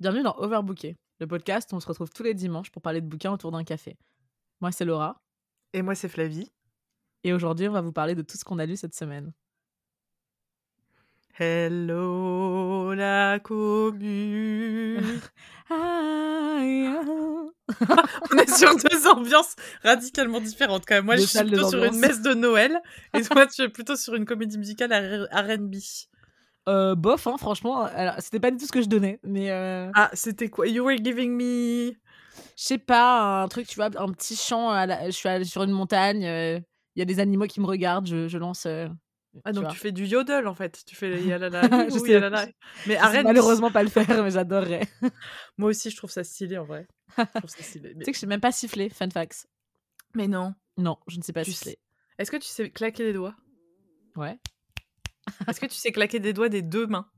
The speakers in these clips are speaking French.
Bienvenue dans Overbooké, le podcast où on se retrouve tous les dimanches pour parler de bouquins autour d'un café. Moi, c'est Laura. Et moi, c'est Flavie. Et aujourd'hui, on va vous parler de tout ce qu'on a lu cette semaine. Hello, la commune. on est sur deux ambiances radicalement différentes quand même. Moi, je suis plutôt sur une messe de Noël et toi, tu es plutôt sur une comédie musicale R&B. Euh, bof, hein, franchement. C'était pas du tout ce que je donnais, mais. Euh, ah, c'était quoi? You were giving me. Je sais pas, un truc, tu vois, un petit chant. Je suis sur une montagne. Euh, il y a des animaux qui me regardent. Je, lance. ah, donc tu fais du yodel en fait. Tu fais yalala. je sais, yalala. Mais arrête. malheureusement pas le faire, mais j'adorerais. Moi aussi, je trouve ça stylé en vrai. Tu sais que je sais même pas siffler, fun facts. Mais non. Non, je ne sais pas siffler. Est-ce que tu sais claquer les doigts? Ouais. Est-ce que tu sais claquer des doigts des deux mains?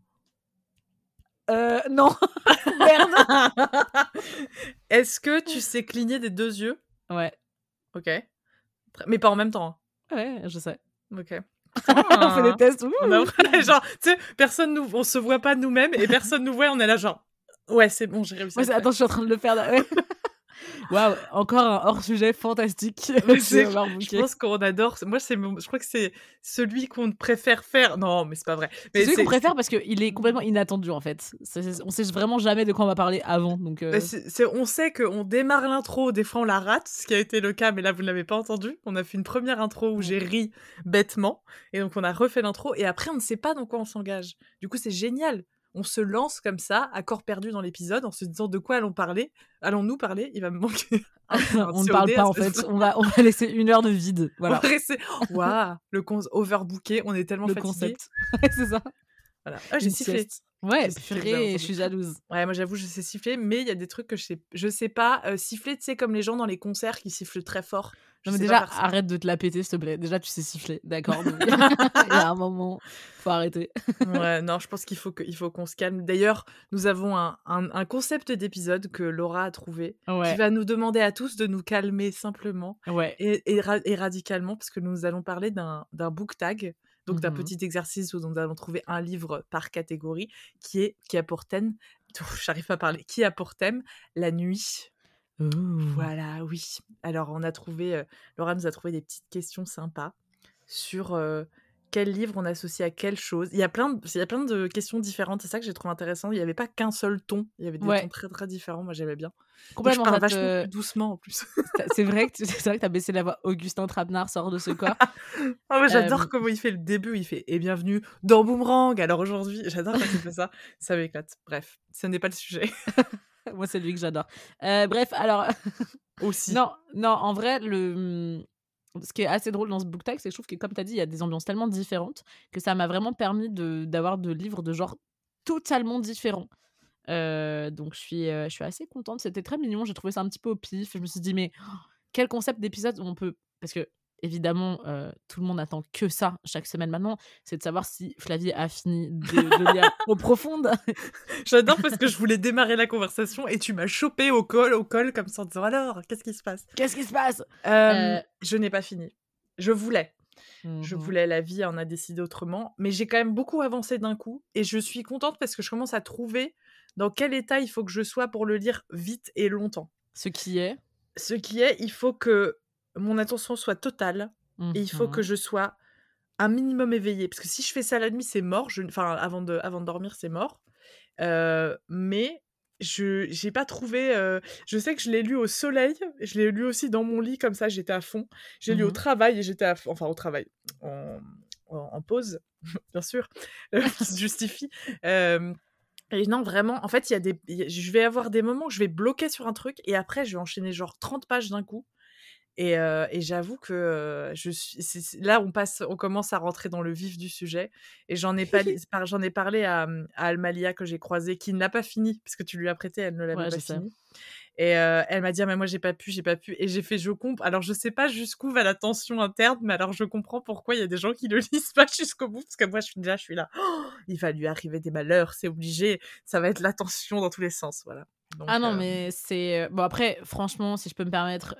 Euh, non. Merde. Est-ce que tu sais cligner des deux yeux? Ouais. Ok. Mais pas en même temps. Hein. Ouais, je sais. Ok. on fait des tests. genre, tu sais, personne nous, on se voit pas nous-mêmes et personne nous voit, on est là genre. Ouais, c'est bon, j'ai réussi. attends, je suis en train de le faire. Là. Waouh, encore un hors-sujet fantastique. je pense qu'on adore. Moi, c'est, je crois que c'est celui qu'on préfère faire. Non, mais c'est pas vrai. C'est celui qu'on préfère parce qu'il est complètement inattendu en fait. on sait vraiment jamais de quoi on va parler avant. Donc, euh. on sait qu'on démarre l'intro, des fois on la rate, ce qui a été le cas, mais là vous ne l'avez pas entendu. On a fait une première intro où j'ai ri bêtement, et donc on a refait l'intro, et après on ne sait pas dans quoi on s'engage. Du coup, c'est génial on se lance comme ça, à corps perdu dans l'épisode, en se disant de quoi allons parler Allons-nous parler Il va me manquer. on ne parle pas en fait. On va, on va laisser une heure de vide. Voilà. Waouh, le con overbooké. On est tellement le concept. c'est ça. Voilà. Ah, j'ai sifflé. Ouais, je suis jalouse. Ouais, moi j'avoue, je sais siffler, mais il y a des trucs que je sais, je sais pas euh, siffler, tu sais, comme les gens dans les concerts qui sifflent très fort. Non, mais déjà, arrête de te la péter, s'il te plaît. Déjà, tu sais siffler, d'accord Il y a un moment, faut arrêter. ouais, non, je pense qu'il faut qu'on se calme. D'ailleurs, nous avons un, un, concept d'épisode que Laura a trouvé qui va nous demander à tous de nous calmer simplement ouais. et, et, radicalement, parce que nous allons parler d'un book tag donc d'un mmh petit exercice où nous allons trouver un livre par catégorie qui est qui a pour thème, j'arrive pas à parler, qui a pour thème la nuit. Voilà, oui. Alors on a trouvé, Laura nous a trouvé des petites questions sympas sur quel livre on associe à quelle chose. Il y a plein de, il y a plein de questions différentes. C'est ça que j'ai trouvé intéressant. Il n'y avait pas qu'un seul ton. Il y avait des tons très très différents. Moi j'aimais bien. Complètement. je parle vachement doucement en plus. c'est vrai que c'est vrai que as baissé la voix. Augustin Trapenard sort de ce corps. ah, j'adore comment il fait le début. Il fait et bienvenue dans Boomerang. Alors aujourd'hui, j'adore quand il fait ça. Ça m'éclate. Bref, ce n'est pas le sujet. Moi, c'est lui que j'adore. Euh, bref, alors. Aussi. Non, non, en vrai, le mmh, ce qui est assez drôle dans ce book tag, c'est que je trouve que, comme tu as dit, il y a des ambiances tellement différentes que ça m'a vraiment permis d'avoir de, livres de genre totalement différents. Euh, donc, je suis, euh, je suis assez contente. C'était très mignon. J'ai trouvé ça un petit peu au pif. Je me suis dit, mais quel concept d'épisode on peut. Parce que évidemment, euh, tout le monde attend que ça chaque semaine maintenant, c'est de savoir si Flavie a fini de, lire au profonde. J'adore parce que je voulais démarrer la conversation et tu m'as chopé au col, au col comme ça en disant alors, qu'est-ce qui se passe? Qu'est-ce qui se passe? Euh, Je n'ai pas fini. Je voulais. Je mmh voulais, la vie en a décidé autrement, mais j'ai quand même beaucoup avancé d'un coup et je suis contente parce que je commence à trouver dans quel état il faut que je sois pour le lire vite et longtemps. Ce qui est Ce qui est, il faut que mon attention soit totale et il faut que mmh je sois un minimum éveillée. Parce que si je fais ça la nuit, c'est mort. Enfin, avant de, avant de dormir, c'est mort. mais je n'ai pas trouvé. je sais que je l'ai lu au soleil. Je l'ai lu aussi dans mon lit, comme ça, j'étais à fond. J'ai lu au mmh travail et j'étais à Enfin, au travail. En, pause, bien sûr. qui se justifie. Et non, vraiment, en fait, il y a des, je vais avoir des moments où je vais bloquer sur un truc et après, je vais enchaîner genre 30 pages d'un coup. Et, j'avoue que je suis là on passe on commence à rentrer dans le vif du sujet et j'en ai parlé à, mmh, à Almalia que j'ai croisée qui ne l'a pas fini parce que tu lui as prêté elle ne l'a pas fini et elle m'a dit «Ah, mais moi j'ai pas pu j'ai pas pu et j'ai fait je comprends alors je sais pas jusqu'où va la tension interne mais alors je comprends pourquoi il y a des gens qui le lisent pas jusqu'au bout parce que moi je suis déjà je suis là «Oh, il va lui arriver des malheurs c'est obligé ça va être la tension dans tous les sens voilà ah non, mais c'est. Bon, après, franchement, si je peux me permettre,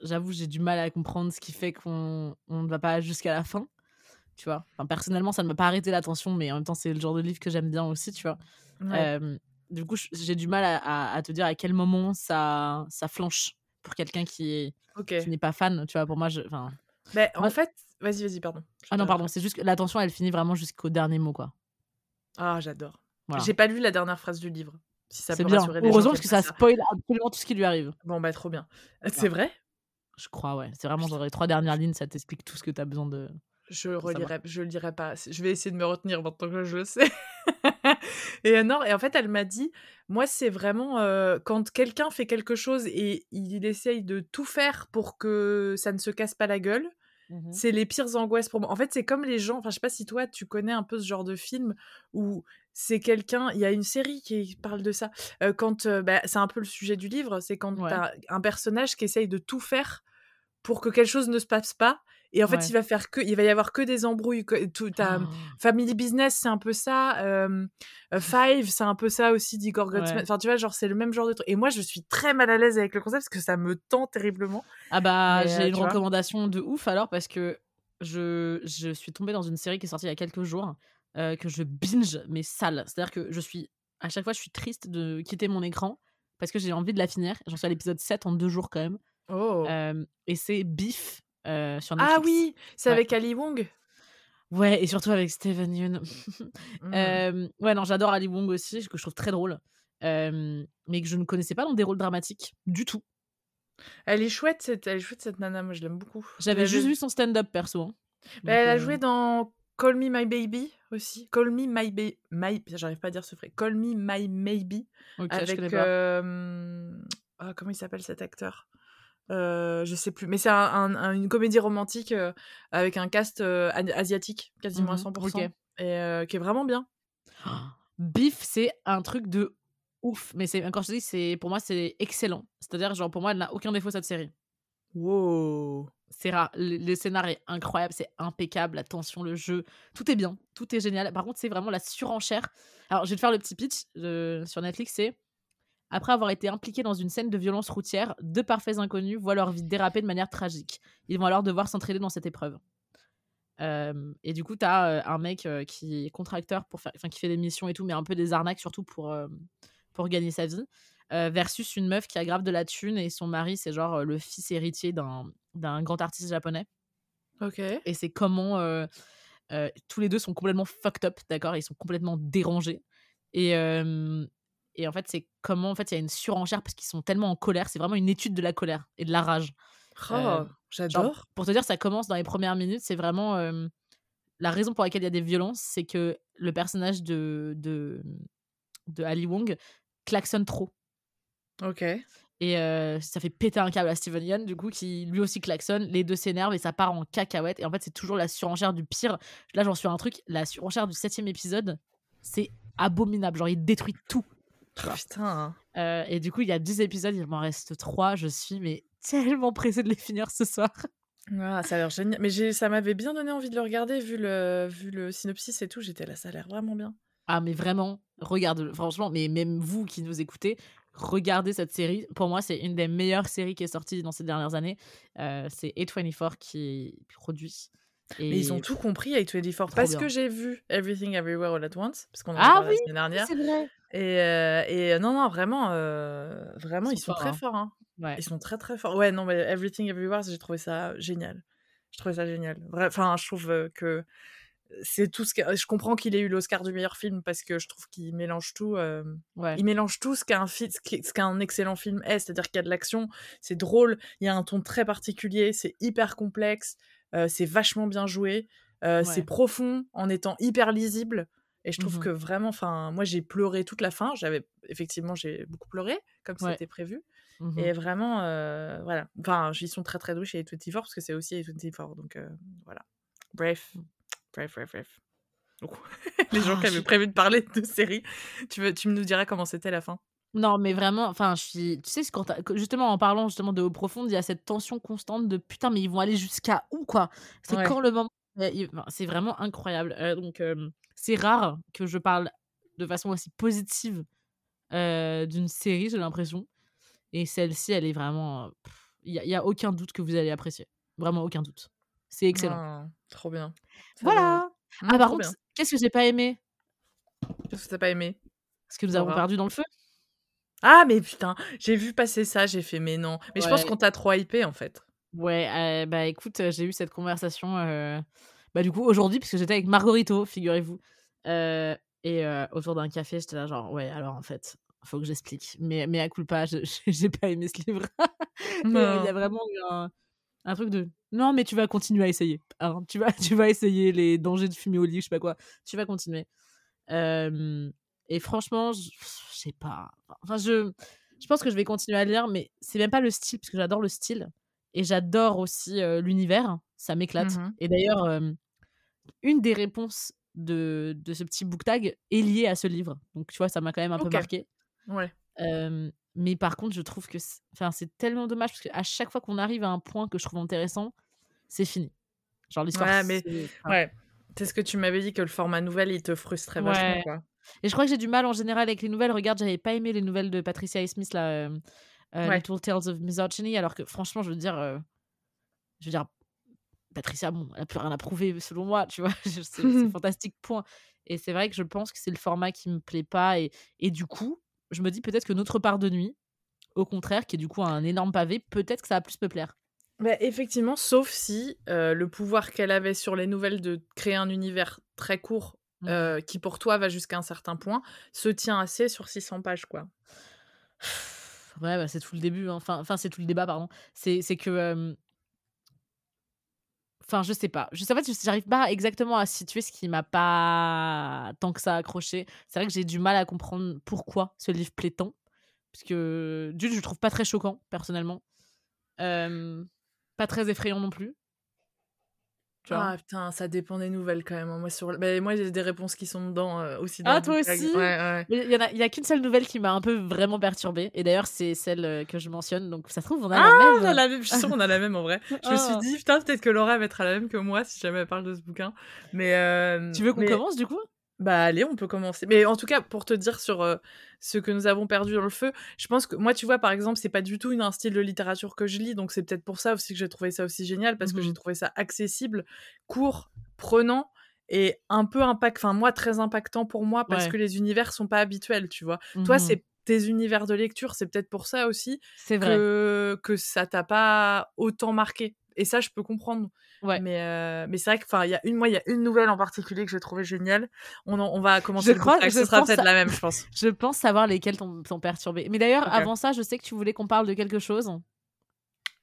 j'avoue, j'ai du mal à comprendre ce qui fait qu'on ne va pas jusqu'à la fin. tu vois. Enfin, personnellement, ça ne m'a pas arrêté l'attention, mais en même temps, c'est le genre de livre que j'aime bien aussi, tu vois. du coup, j'ai du mal à, à, te dire à quel moment ça, ça flanche pour quelqu'un qui, n'est pas fan, tu vois. Pour moi, je. Mais en fait, vas-y, vas-y, pardon. Ah non, pardon, c'est juste que l'attention, elle finit vraiment jusqu'au dernier mot, quoi. Ah, j'adore. J'ai pas lu la dernière phrase du livre. Si ça peut bien. Heureusement, parce que ça, spoil absolument tout ce qui lui arrive. Bon, bah, trop bien. C'est vrai? Je crois, ouais. C'est vraiment genre les trois dernières lignes, ça t'explique tout ce que t'as besoin de. Je relirai, je le dirai pas. Je vais essayer de me retenir maintenant que je le sais. et non, et en fait, elle m'a dit, moi, c'est vraiment euh, quand quelqu'un fait quelque chose et il essaye de tout faire pour que ça ne se casse pas la gueule. Mmh c'est les pires angoisses pour moi. En fait, c'est comme les gens. Enfin, je sais pas si toi, tu connais un peu ce genre de film où c'est quelqu'un. Il y a une série qui parle de ça. Euh, quand euh, bah, c'est un peu le sujet du livre, c'est quand tu as un personnage qui essaye de tout faire pour que quelque chose ne se passe pas et en fait, il va faire que, il va y avoir que des embrouilles. tout, ta oh. Family Business, c'est un peu ça. Euh, Five, c'est un peu ça aussi, d'Igor Gutman. Enfin, tu vois, genre, c'est le même genre de truc. Et moi, je suis très mal à l'aise avec le concept parce que ça me tend terriblement. Ah bah, j'ai une recommandation de ouf alors parce que je, je suis tombée dans une série qui est sortie il y a quelques jours que je binge, mais sale. C'est-à-dire que je suis, à chaque fois, je suis triste de quitter mon écran parce que j'ai envie de la finir. J'en suis à l'épisode 7 en deux jours quand même. Oh. et c'est Beef euh, sur Ah oui, c'est avec Ali Wong Ouais, et surtout avec Steven Yeun. Mmh. ouais, non, j'adore Ali Wong aussi, que je trouve très drôle. mais que je ne connaissais pas dans des rôles dramatiques du tout. Elle est chouette, cette, elle est chouette cette nana, moi je l'aime beaucoup. J'avais juste vu son stand-up perso. Hein. Bah, elle a joué dans Call Me My Baby aussi. Call Me My Baby. My... J'arrive pas à dire ce vrai. Call Me My Maybe. avec. Ah, comment il s'appelle cet acteur? Euh, je sais plus, mais c'est une comédie romantique euh, avec un cast euh, asiatique, quasiment à 100%, mmh et qui est vraiment bien. Biff, c'est un truc de ouf, mais c'est quand je te dis, c'est pour moi c'est excellent. C'est-à-dire genre pour moi elle n'a aucun défaut cette série. Wow. C'est rare. Le, scénario est incroyable, c'est impeccable, la tension, le jeu, tout est bien, tout est génial. Par contre, c'est vraiment la surenchère. Alors, je vais te faire le petit pitch sur Netflix, c'est après avoir été impliqués dans une scène de violence routière, deux parfaits inconnus voient leur vie déraper de manière tragique. Ils vont alors devoir s'entraider dans cette épreuve. Euh, et du coup, tu as euh, un mec euh, qui est contracteur, pour faire, qui fait des missions et tout, mais un peu des arnaques surtout pour, pour gagner sa vie, versus une meuf qui a grave de la thune et son mari, c'est genre le fils héritier d'un grand artiste japonais. Ok. Et c'est comment tous les deux sont complètement fucked up, d'accord Ils sont complètement dérangés. Et, et en fait, c'est comment en fait il y a une surenchère parce qu'ils sont tellement en colère. C'est vraiment une étude de la colère et de la rage. Oh, j'adore. Pour te dire, ça commence dans les premières minutes. C'est vraiment la raison pour laquelle il y a des violences, c'est que le personnage de, de, de Ali Wong klaxonne trop. Ok. Et ça fait péter un câble à Steven Yeun, du coup, qui lui aussi klaxonne. Les deux s'énervent et ça part en cacahuète. Et en fait, c'est toujours la surenchère du pire. Là, j'en suis un truc. La surenchère du septième épisode, c'est abominable. Genre, il détruit tout. Putain. Euh, et du coup, il y a 10 épisodes, il m'en reste 3. Je suis mais tellement pressée de les finir ce soir. Ah, ça a l'air génial. Mais ça m'avait bien donné envie de le regarder, vu le, vu le synopsis et tout. J'étais là, ça a l'air vraiment bien. Ah, mais vraiment, regarde, franchement, mais même vous qui nous écoutez, regardez cette série. Pour moi, c'est une des meilleures séries qui est sortie dans ces dernières années. Euh, c'est A24 qui produit. Mais ils ont tout compris avec 24 parce que j'ai vu Everything Everywhere All at Once parce qu'on ah oui, la dernière. C'est vrai. Et, euh, et, non non vraiment euh, vraiment ils sont, très hein. forts hein. Ouais. Ils sont très très forts. Ouais non mais Everything Everywhere j'ai trouvé ça génial. Je trouvais ça génial. Enfin je trouve euh, que c'est tout ce que je comprends qu'il ait eu l'Oscar du meilleur film parce que je trouve qu'il mélange tout ouais. il mélange tout ce qu'un ce qu'un excellent film est c'est-à-dire qu'il y a de l'action c'est drôle il y a un ton très particulier c'est hyper complexe c'est vachement bien joué, c'est profond en étant hyper lisible. Et je trouve mmh que vraiment, enfin, moi j'ai pleuré toute la fin. J'avais effectivement, j'ai beaucoup pleuré comme c'était prévu. Mmh et vraiment, voilà. Enfin, ils sont très très doués chez A24 parce que c'est aussi A24. Donc voilà. Bref, bref, bref, bref. les gens qui avaient prévu de parler de série, tu, veux, tu nous diras comment c'était la fin non, mais vraiment, enfin, je suis. Tu sais, quand justement, en parlant justement de haut profonde, il y a cette tension constante de putain, mais ils vont aller jusqu'à où, quoi? C'est quand le moment. C'est vraiment incroyable. Euh, donc, c'est rare que je parle de façon aussi positive euh, d'une série, j'ai l'impression. Et celle-ci, elle est vraiment. Il n'y a, a, aucun doute que vous allez apprécier. Vraiment aucun doute. C'est excellent. Ah, trop bien. voilà. ah, mmh, par contre, qu'est-ce que j'ai pas aimé? Qu'est-ce que t'as pas aimé? Ce que nous avons perdu dans le feu? Ah, mais putain, j'ai vu passer ça, j'ai fait, mais non. Mais je pense qu'on t'a trop hypé, en fait. Ouais, bah écoute, j'ai eu cette conversation, bah du coup, aujourd'hui, puisque j'étais avec Margarito, figurez-vous. et autour d'un café, j'étais là, genre, ouais, alors en fait, faut que j'explique. Mais, mais à coup pas, j'ai pas aimé ce livre. Il y a vraiment eu un, truc de non, mais tu vas continuer à essayer. Hein. tu, vas, tu vas essayer les dangers de fumer au lit, je sais pas quoi. Tu vas continuer. et franchement, je sais pas. Enfin, je, je pense que je vais continuer à lire, mais c'est même pas le style, parce que j'adore le style. Et j'adore aussi l'univers. Ça m'éclate. Mmh et d'ailleurs, une des réponses de, de, ce petit book tag est liée à ce livre. Donc, tu vois, ça m'a quand même un peu marqué. Ouais. Mais par contre, je trouve que c'est tellement dommage parce qu'à chaque fois qu'on arrive à un point que je trouve intéressant, c'est fini. Genre l'histoire. Ouais, mais ouais. C'est ce que tu m'avais dit que le format nouvelle, il te frustrait vachement. Quoi. Et je crois que j'ai du mal en général avec les nouvelles. Regarde, j'avais pas aimé les nouvelles de Patricia A. Smith, là, Little Tales of Misogyny, alors que franchement, je veux dire, je veux dire, Patricia, bon, elle a plus rien à prouver selon moi, tu vois. c'est fantastique, point. Et c'est vrai que je pense que c'est le format qui me plaît pas. Et, et du coup, je me dis peut-être que notre part de nuit, au contraire, qui est du coup un énorme pavé, peut-être que ça va plus me plaire. Bah, effectivement, sauf si le pouvoir qu'elle avait sur les nouvelles de créer un univers très court, mmh. qui pour toi va jusqu'à un certain point, se tient assez sur 600 pages, quoi. Ouais, bah, c'est tout le début, hein. enfin, enfin c'est tout le débat, pardon. C'est que Enfin, je sais pas. Je sais pas, j'arrive pas exactement à situer ce qui m'a pas tant que ça accroché. C'est vrai que j'ai du mal à comprendre pourquoi ce livre plaît tant. Parce que, d'une, je le trouve pas très choquant, personnellement. pas très effrayant non plus. Ah putain, ça dépend des nouvelles quand même. Hein. Moi, sur... Bah, moi j'ai des réponses qui sont dedans euh, aussi. Dans ah, toi aussi? Il y, a, y a qu'une seule nouvelle qui m'a un peu vraiment perturbée. Et d'ailleurs, c'est celle euh, que je mentionne. Donc ça se trouve, on a la ah, même. la même. Je suis sûre qu'on a la même en vrai. Je me suis ah. dit, putain, peut-être que Laura va être la même que moi si jamais elle parle de ce bouquin. Mais. Euh, tu veux qu'on commence du coup? Bah allez, on peut commencer. Mais en tout cas, pour te dire sur euh, ce que nous avons perdu dans le feu, je pense que moi, tu vois, par exemple, c'est pas du tout une, un style de littérature que je lis, donc c'est peut-être pour ça aussi que j'ai trouvé ça aussi génial, parce que j'ai mmh trouvé ça accessible, court, prenant et un peu impact, enfin moi très impactant pour moi parce que les univers sont pas habituels, tu vois. Toi, mmh c'est tes univers de lecture, c'est peut-être pour ça aussi que, que ça t'a pas autant marqué. Et ça, je peux comprendre. Ouais. Mais, euh, mais c'est vrai que, enfin, il y a une, moi, il y a une nouvelle en particulier que j'ai trouvé géniale. On, on va commencer je crois, ce sera peut-être la même, je pense. je pense savoir lesquelles t'ont perturbé. Mais d'ailleurs, avant ça, je sais que tu voulais qu'on parle de quelque chose.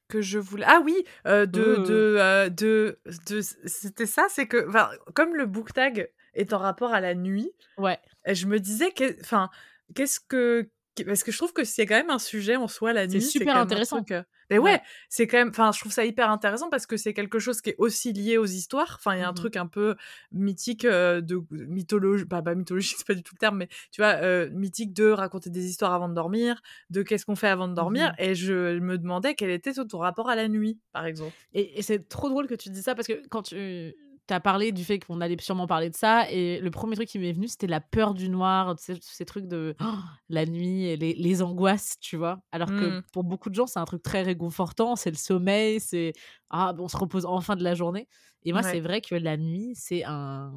Que je voulais. Ah oui, euh, de, de, euh, de, de, c'était ça, c'est que, comme le book tag est en rapport à la nuit, ouais. je me disais, que, enfin, qu'est-ce que parce que je trouve que c'est quand même un sujet en soi la nuit. C'est super intéressant. Mais ouais, c'est quand même. Enfin, je trouve ça hyper intéressant parce que c'est quelque chose qui est aussi lié aux histoires. Enfin, il y a un mmh truc un peu mythique de mythologie, bah, pas mythologie, c'est pas du tout le terme, mais tu vois, mythique de raconter des histoires avant de dormir, de qu'est-ce qu'on fait avant de mmh dormir. Et je me demandais quel était ton rapport à la nuit, par exemple. Et, et c'est trop drôle que tu dis ça parce que quand tu tu as parlé du fait qu'on allait sûrement parler de ça. Et le premier truc qui m'est venu, c'était la peur du noir, ces, ces trucs de oh, la nuit et les, les, angoisses, tu vois. Alors que mmh. pour beaucoup de gens, c'est un truc très réconfortant, c'est le sommeil, c'est ah, on se repose enfin de la journée. Et moi, c'est vrai que la nuit, c'est un.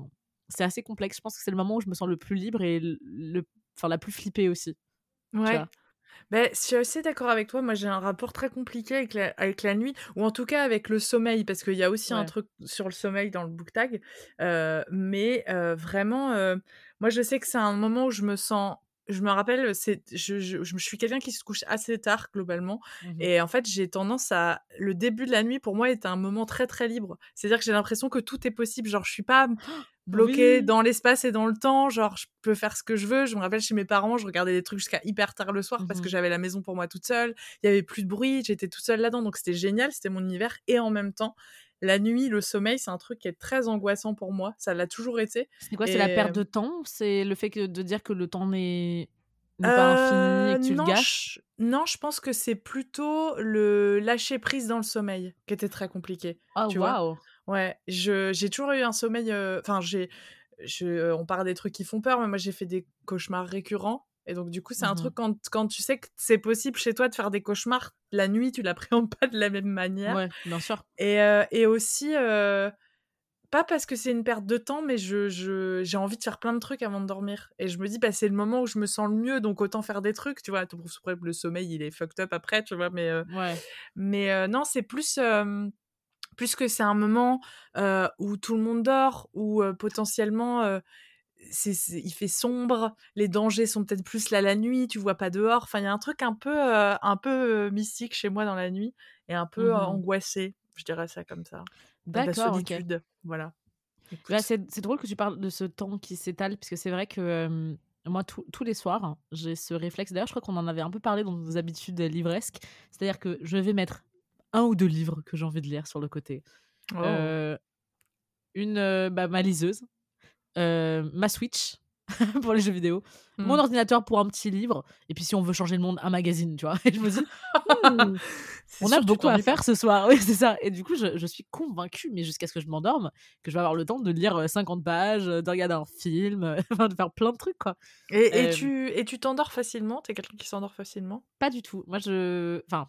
C'est assez complexe. Je pense que c'est le moment où je me sens le plus libre et le, enfin, la plus flippée aussi. Ouais. Ben, je suis assez d'accord avec toi. Moi, j'ai un rapport très compliqué avec la, avec la nuit, ou en tout cas avec le sommeil, parce qu'il y a aussi un truc sur le sommeil dans le book tag. Euh, mais euh, vraiment, euh, moi, je sais que c'est un moment où je me sens. Je me rappelle, c'est, je, je, je, suis quelqu'un qui se couche assez tard globalement, mmh et en fait, j'ai tendance à le début de la nuit pour moi est un moment très très libre. C'est-à-dire que j'ai l'impression que tout est possible. Genre, je suis pas bloqué dans l'espace et dans le temps. Genre, je peux faire ce que je veux. Je me rappelle chez mes parents, je regardais des trucs jusqu'à hyper tard le soir parce que mmh j'avais la maison pour moi toute seule. Il y avait plus de bruit, j'étais toute seule là-dedans. Donc, c'était génial, c'était mon univers. Et en même temps, la nuit, le sommeil, c'est un truc qui est très angoissant pour moi. Ça l'a toujours été. C'est quoi C'est la perte de temps? C'est le fait que, de dire que le temps n'est pas infini et que tu non, le gâches? je... Non, je pense que c'est plutôt le lâcher prise dans le sommeil qui était très compliqué. Oh. Ouais, je j'ai toujours eu un sommeil, enfin j'ai je on parle des trucs qui font peur, mais moi j'ai fait des cauchemars récurrents et donc du coup, c'est un mmh truc quand quand tu sais que c'est possible chez toi de faire des cauchemars la nuit, tu l'appréhendes pas de la même manière. Ouais, bien sûr. Et, euh, et aussi, euh, pas parce que c'est une perte de temps, mais je, je, j'ai envie de faire plein de trucs avant de dormir. Et je me dis, bah, c'est le moment où je me sens le mieux, donc autant faire des trucs, tu vois. Le sommeil, il est fucked up après, tu vois. Mais, euh, ouais. mais non, c'est plus plus que c'est un moment où tout le monde dort, où potentiellement c'est, il fait sombre, les dangers sont peut-être plus là la nuit, tu vois pas dehors. Enfin, il y a un truc un peu, un peu mystique chez moi dans la nuit et un peu mmh angoissé, je dirais ça comme ça. D'accord. La solitude, voilà. Bah, c'est, drôle que tu parles de ce temps qui s'étale, puisque c'est vrai que moi, tous les soirs, j'ai ce réflexe. D'ailleurs, je crois qu'on en avait un peu parlé dans vos habitudes livresques. C'est-à-dire que je vais mettre un ou deux livres que j'ai envie de lire sur le côté. Oh. une, bah, ma liseuse, ma Switch pour les jeux vidéo, mon mmh. ordinateur pour un petit livre, et puis si on veut changer le monde, un magazine, tu vois. Et je me dis, mmh, on a beaucoup à faire ce soir. Oui, c'est ça. Et du coup, je, je suis convaincue, mais jusqu'à ce que je m'endorme, que je vais avoir le temps de lire 50 pages, de regarder un film, de faire plein de trucs, quoi. Et, et tu et tu t'endors facilement? T'es quelqu'un qui s'endort facilement? Pas du tout. Moi, je. Enfin,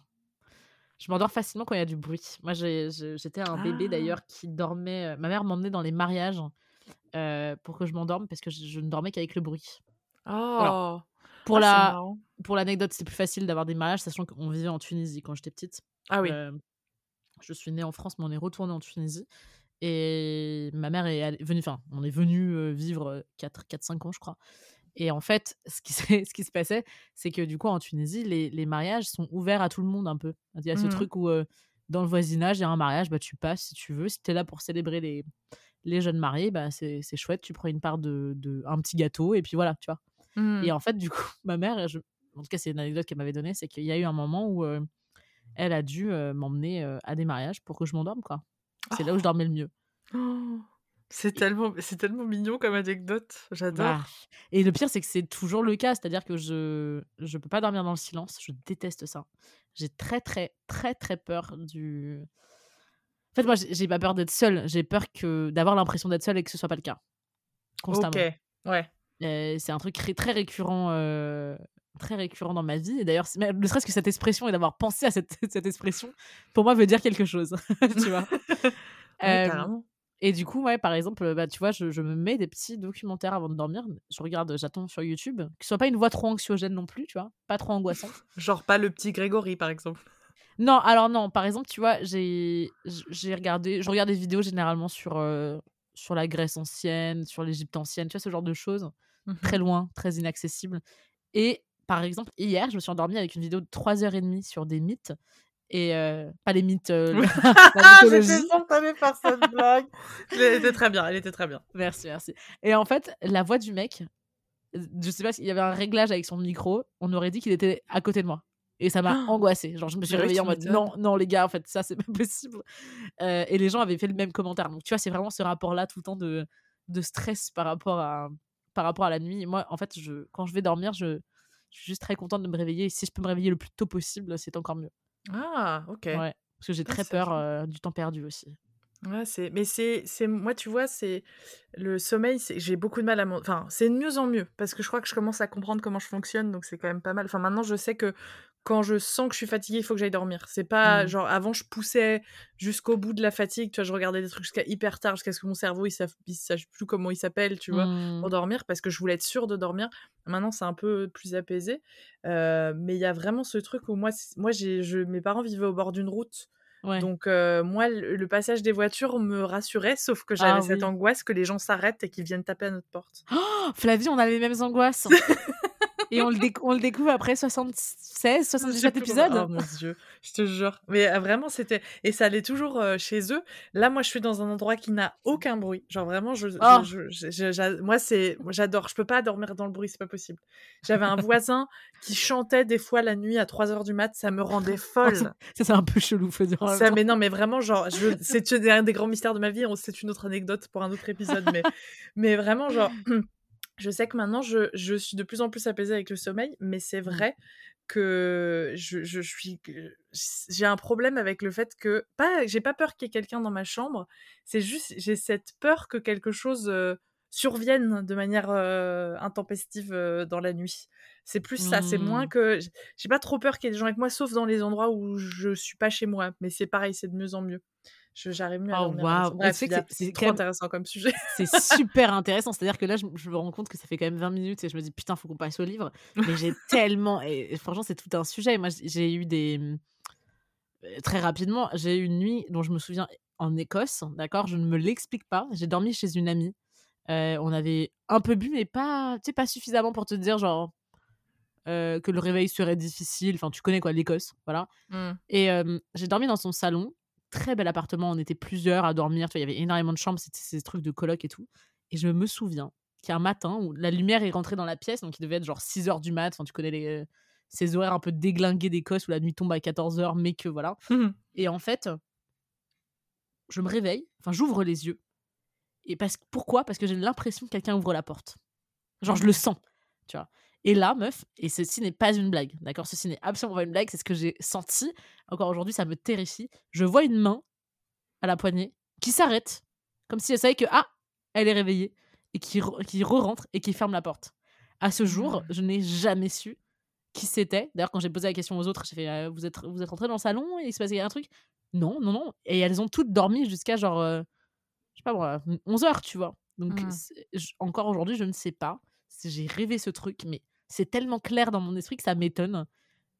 je m'endors facilement quand il y a du bruit. Moi, j'étais un bébé ah! d'ailleurs qui dormait. Euh, ma mère m'emmenait dans les mariages euh, pour que je m'endorme parce que je, ne dormais qu'avec le bruit. Oh Pour ah, la pour l'anecdote, c'est plus facile d'avoir des mariages, sachant qu'on vivait en Tunisie quand j'étais petite. Ah oui. Euh, je suis née en France, mais on est retourné en Tunisie. Et ma mère est venue, enfin, on est venu vivre 4-5 ans, je crois. Et en fait, ce qui, ce qui se passait, c'est que du coup, en Tunisie, les, les, mariages sont ouverts à tout le monde un peu. Il y a ce mmh truc où, dans le voisinage, il y a un mariage, bah, tu passes si tu veux. Si tu es là pour célébrer les, les jeunes mariés, bah, c'est chouette. Tu prends une part de, de, un petit gâteau et puis voilà, tu vois. Et mmh. en fait, du coup, ma mère, je, en tout cas, c'est une anecdote qu'elle m'avait donnée, c'est qu'il y a eu un moment où elle a dû m'emmener à des mariages pour que je m'endorme, quoi. C'est là où je oh! dormais le mieux. Oh c'est tellement, c'est tellement mignon comme anecdote. J'adore. Bah, et le pire, c'est que c'est toujours le cas. C'est-à-dire que je je peux pas dormir dans le silence. Je déteste ça. J'ai très, très, très, très peur du. En fait, moi, j'ai pas peur d'être seule. J'ai peur que d'avoir l'impression d'être seule et que ce soit pas le cas. Constamment. Ok, ouais. c'est un truc très récurrent, très récurrent dans ma vie. Et d'ailleurs, ne serait-ce que cette expression et d'avoir pensé à cette, cette expression, pour moi, veut dire quelque chose. tu vois. ouais, et du coup, ouais, par exemple, bah, tu vois, je, me mets des petits documentaires avant de dormir. Je regarde, j'attends sur YouTube. Ce soit pas une voix trop anxiogène non plus, tu vois. Pas trop angoissante. Genre pas le petit Grégory, par exemple. Non, alors non. Par exemple, tu vois, j'ai regardé, je regarde des vidéos généralement sur, euh, sur la Grèce ancienne, sur l'Égypte ancienne, tu vois, ce genre de choses. Mmh très loin, très inaccessible. Et par exemple, hier, je me suis endormie avec une vidéo de 3h30 sur des mythes et pas les mythes. Euh, ah, j'étais sûre que faire cette blague. elle était très bien, elle était très bien. Merci, merci. Et en fait, la voix du mec, je sais pas s'il y avait un réglage avec son micro, on aurait dit qu'il était à côté de moi. Et ça m'a angoissée. Genre, je me suis réveillée en mode non, non, les gars, en fait, ça, c'est pas possible. et les gens avaient fait le même commentaire. Donc, tu vois, c'est vraiment ce rapport-là tout le temps de, de stress par rapport, à, par rapport à la nuit. moi, en fait, je, quand je vais dormir, je, je suis juste très contente de me réveiller. Et si je peux me réveiller le plus tôt possible, c'est encore mieux. Ah, OK. Ouais, parce que j'ai ah, très peur, du temps perdu aussi. Ouais, c'est mais c'est c'est moi, tu vois, c'est le sommeil, c'est j'ai beaucoup de mal à enfin, c'est de mieux en mieux parce que je crois que je commence à comprendre comment je fonctionne, donc c'est quand même pas mal. Enfin, maintenant, je sais que quand je sens que je suis fatiguée, il faut que j'aille dormir. C'est pas mmh. genre avant je poussais jusqu'au bout de la fatigue, tu vois, je regardais des trucs jusqu'à hyper tard, jusqu'à ce que mon cerveau il, sache plus comment il s'appelle, tu vois, pour mmh. dormir parce que je voulais être sûre de dormir. Maintenant c'est un peu plus apaisé, euh, mais il y a vraiment ce truc où moi, moi j'ai, je, mes parents vivaient au bord d'une route. Donc euh, moi, le, passage des voitures me rassurait, sauf que j'avais ah cette angoisse que les gens s'arrêtent et qu'ils viennent taper à notre porte. Oh, Flavie, on a les mêmes angoisses. Et on le, on le découvre après 76, 77 épisodes. Oh mon dieu, je te jure. Mais euh, vraiment, c'était. Et ça allait toujours euh, chez eux. Là, moi, je suis dans un endroit qui n'a aucun bruit. Genre vraiment, je, oh. moi, c'est. J'adore. Je peux pas dormir dans le bruit, c'est pas possible. J'avais un voisin qui chantait des fois la nuit à 3 h du mat. Ça me rendait folle. ça, c'est un peu chelou, faut dire. Ça, mais non, mais vraiment, genre, c'est un des grands mystères de ma vie. C'est une autre anecdote pour un autre épisode. mais, mais vraiment, genre. je sais que maintenant, je, je, suis de plus en plus apaisée avec le sommeil, mais c'est mmh. vrai que je, je suis j'ai un problème avec le fait que pas j'ai pas peur qu'il y ait quelqu'un dans ma chambre c'est juste j'ai cette peur que quelque chose surviennent de manière intempestive dans la nuit. C'est plus ça, c'est moins mmh. que j'ai pas trop peur qu'il y ait des gens avec moi, sauf dans les endroits où je suis pas chez moi. Mais c'est pareil, c'est de mieux en mieux. J'arrive mieux à oh, wow. c'est trop intéressant comme sujet. C'est super intéressant. C'est-à-dire que là, je, me rends compte que ça fait quand même 20 minutes et je me dis putain, faut qu'on passe au livre. Mais j'ai tellement. Et, franchement, c'est tout un sujet. Moi, j'ai eu des. Mmh, très rapidement, j'ai eu une nuit dont je me souviens en Écosse, d'accord? Je ne me l'explique pas. J'ai dormi chez une amie. on avait un peu bu, mais pas, pas suffisamment pour te dire, genre, que le réveil serait difficile. Enfin, tu connais quoi, l'Écosse, voilà. Mmh. Et j'ai dormi dans son salon très bel appartement. On était plusieurs à dormir. Tu vois, il y avait énormément de chambres. C'était ces trucs de coloc et tout. Et je me souviens qu'il y a un matin où la lumière est rentrée dans la pièce. Donc, il devait être genre 6 heures du mat. Enfin, tu connais les, ces horaires un peu déglingués d'Écosse où la nuit tombe à 14 heures, mais que voilà. Mmh et en fait, je me réveille. Enfin, j'ouvre les yeux. Et parce, pourquoi? Parce que j'ai l'impression que quelqu'un ouvre la porte. Genre, je le sens. Tu vois. Et là, meuf, et ceci n'est pas une blague, d'accord? Ceci n'est absolument pas une blague, c'est ce que j'ai senti. Encore aujourd'hui, ça me terrifie. Je vois une main à la poignée qui s'arrête, comme si elle savait que, ah, elle est réveillée, et qui, qui re-rentre et qui ferme la porte. À ce jour, mmh. je n'ai jamais su qui c'était. D'ailleurs, quand j'ai posé la question aux autres, j'ai fait «Euh, vous, êtes, vous êtes rentrés dans le salon et il se passait un truc? Non, non, non. Et elles ont toutes dormi jusqu'à genre, euh, je sais pas moi, 11 heures, tu vois. Donc, mmh. encore aujourd'hui, je ne sais pas. J'ai rêvé ce truc, mais c'est tellement clair dans mon esprit que ça m'étonne.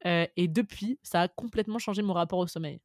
Euh, et depuis, ça a complètement changé mon rapport au sommeil.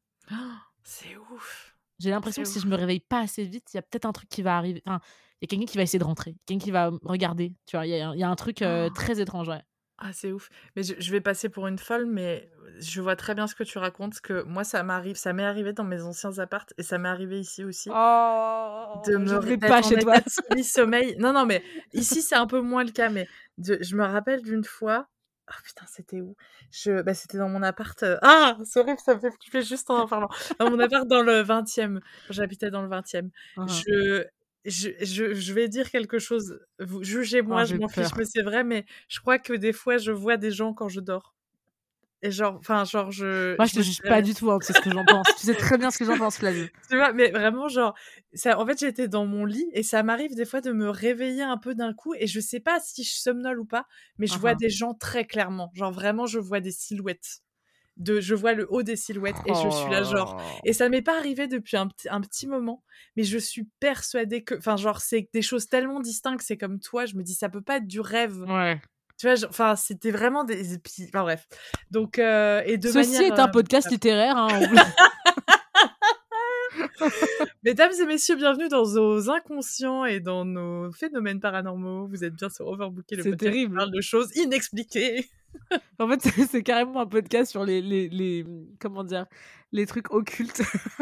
c'est ouf. J'ai l'impression que si je me réveille pas assez vite, il y a peut-être un truc qui va arriver. Enfin, il y a quelqu'un qui va essayer de rentrer, quelqu'un qui va regarder. Tu vois, il y, y, a un truc euh, très étrange. Ouais. Ah, c'est ouf. Mais je, vais passer pour une folle, mais je vois très bien ce que tu racontes. Que moi, ça m'arrive, ça m'est arrivé dans mes anciens appartes et ça m'est arrivé ici aussi. Oh, de me réveiller pas chez toi. sommeil. Non, non, mais ici, c'est un peu moins le cas. Mais je me rappelle d'une fois. Oh putain, c'était où? Je... Bah, C'était dans mon appart. Euh, ah, c'est horrible, ça me fait flipper juste en en parlant. Dans mon appart dans le 20e. J'habitais dans le 20e. Uh-huh. Je je, je, je, vais dire quelque chose. Jugez-moi, oh, je m'en fiche, mais c'est vrai. Mais je crois que des fois, je vois des gens quand je dors. Et genre, enfin, genre, je. Moi, je, te juge pas du tout, hein, c'est ce que j'en pense. tu sais très bien ce que j'en pense, Flavie. Tu vois, mais vraiment, genre, ça, en fait, j'étais dans mon lit et ça m'arrive des fois de me réveiller un peu d'un coup et je sais pas si je somnole ou pas, mais je vois des gens très clairement. Genre, vraiment, je vois des silhouettes de je vois le haut des silhouettes et je suis là genre oh. et ça m'est pas arrivé depuis un, un petit moment mais je suis persuadée que enfin genre c'est des choses tellement distinctes c'est comme toi je me dis ça peut pas être du rêve ouais tu vois enfin c'était vraiment des enfin bref donc euh, et de ceci est un euh, podcast littéraire hein, Mesdames et messieurs, bienvenue dans nos inconscients et dans nos phénomènes paranormaux. Vous êtes bien sur Overbooké, le podcast terrible. parle de choses inexpliquées. en fait, c'est carrément un podcast sur les, les, les, comment dire, les trucs occultes.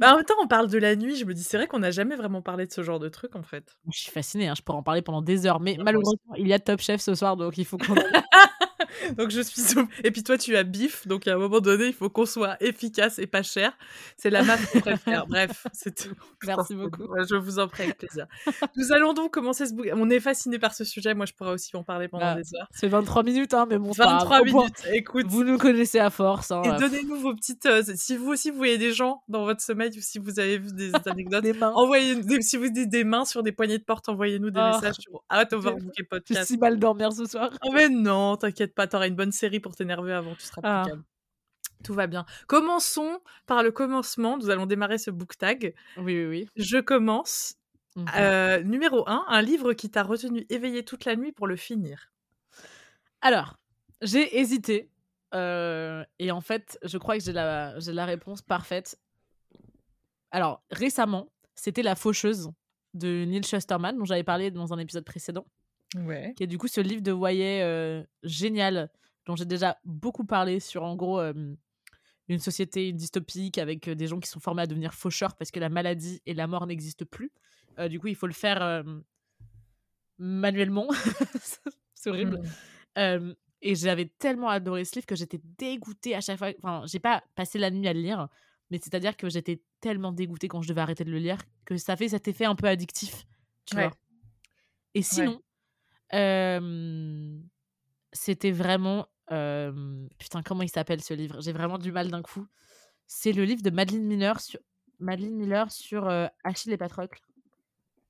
bah, en même temps, on parle de la nuit. Je me dis, c'est vrai qu'on n'a jamais vraiment parlé de ce genre de truc, en fait. Je suis fascinée. Hein, je pourrais en parler pendant des heures, mais malheureusement, il y a Top Chef ce soir, donc il faut qu'on. donc je suis et puis toi tu as bif. Donc à un moment donné il faut qu'on soit efficace et pas cher. C'est la marque qu'on préfère. Bref c'est tout. Merci beaucoup. je vous en prie avec plaisir. Nous allons donc commencer ce on est fasciné par ce sujet. Moi je pourrais aussi en parler pendant bah, des heures. c'est 23 minutes hein mais bon 23 minutes écoute. vous nous connaissez à force hein, et donnez-nous vos petites euh, si vous aussi vous voyez des gens dans votre sommeil ou si vous avez vu des anecdotes des mains. envoyez si vous dites des mains sur des poignées de porte envoyez-nous des oh. messages sur Overbooké Podcast j'ai si mal dormir ce soir. Oh mais non t'inquiète pas t'auras une bonne série pour t'énerver avant, tu seras plus ah. calme. Tout va bien. Commençons par le commencement. Nous allons démarrer ce book tag. Oui, oui, oui. Je commence. Mmh euh, numéro 1, un livre qui t'a retenu éveillé toute la nuit pour le finir. Alors, j'ai hésité. Euh, et en fait, je crois que j'ai la, la réponse parfaite. Alors, récemment, c'était La Faucheuse de Neil Shusterman, dont j'avais parlé dans un épisode précédent. Ouais. Qui est du coup ce livre de Voyer euh, génial dont j'ai déjà beaucoup parlé sur en gros une société dystopique avec des gens qui sont formés à devenir faucheurs parce que la maladie et la mort n'existent plus. du coup, il faut le faire manuellement. c'est horrible. Mmh. et j'avais tellement adoré ce livre que j'étais dégoûtée à chaque fois. Enfin, j'ai pas passé la nuit à le lire, mais c'est-à-dire que j'étais tellement dégoûtée quand je devais arrêter de le lire que ça fait cet effet un peu addictif. Tu vois. Et sinon, c'était vraiment putain, comment il s'appelle ce livre? J'ai vraiment du mal d'un coup. C'est le livre de Madeleine Miller sur, Madeleine Miller sur Achille et Patrocle.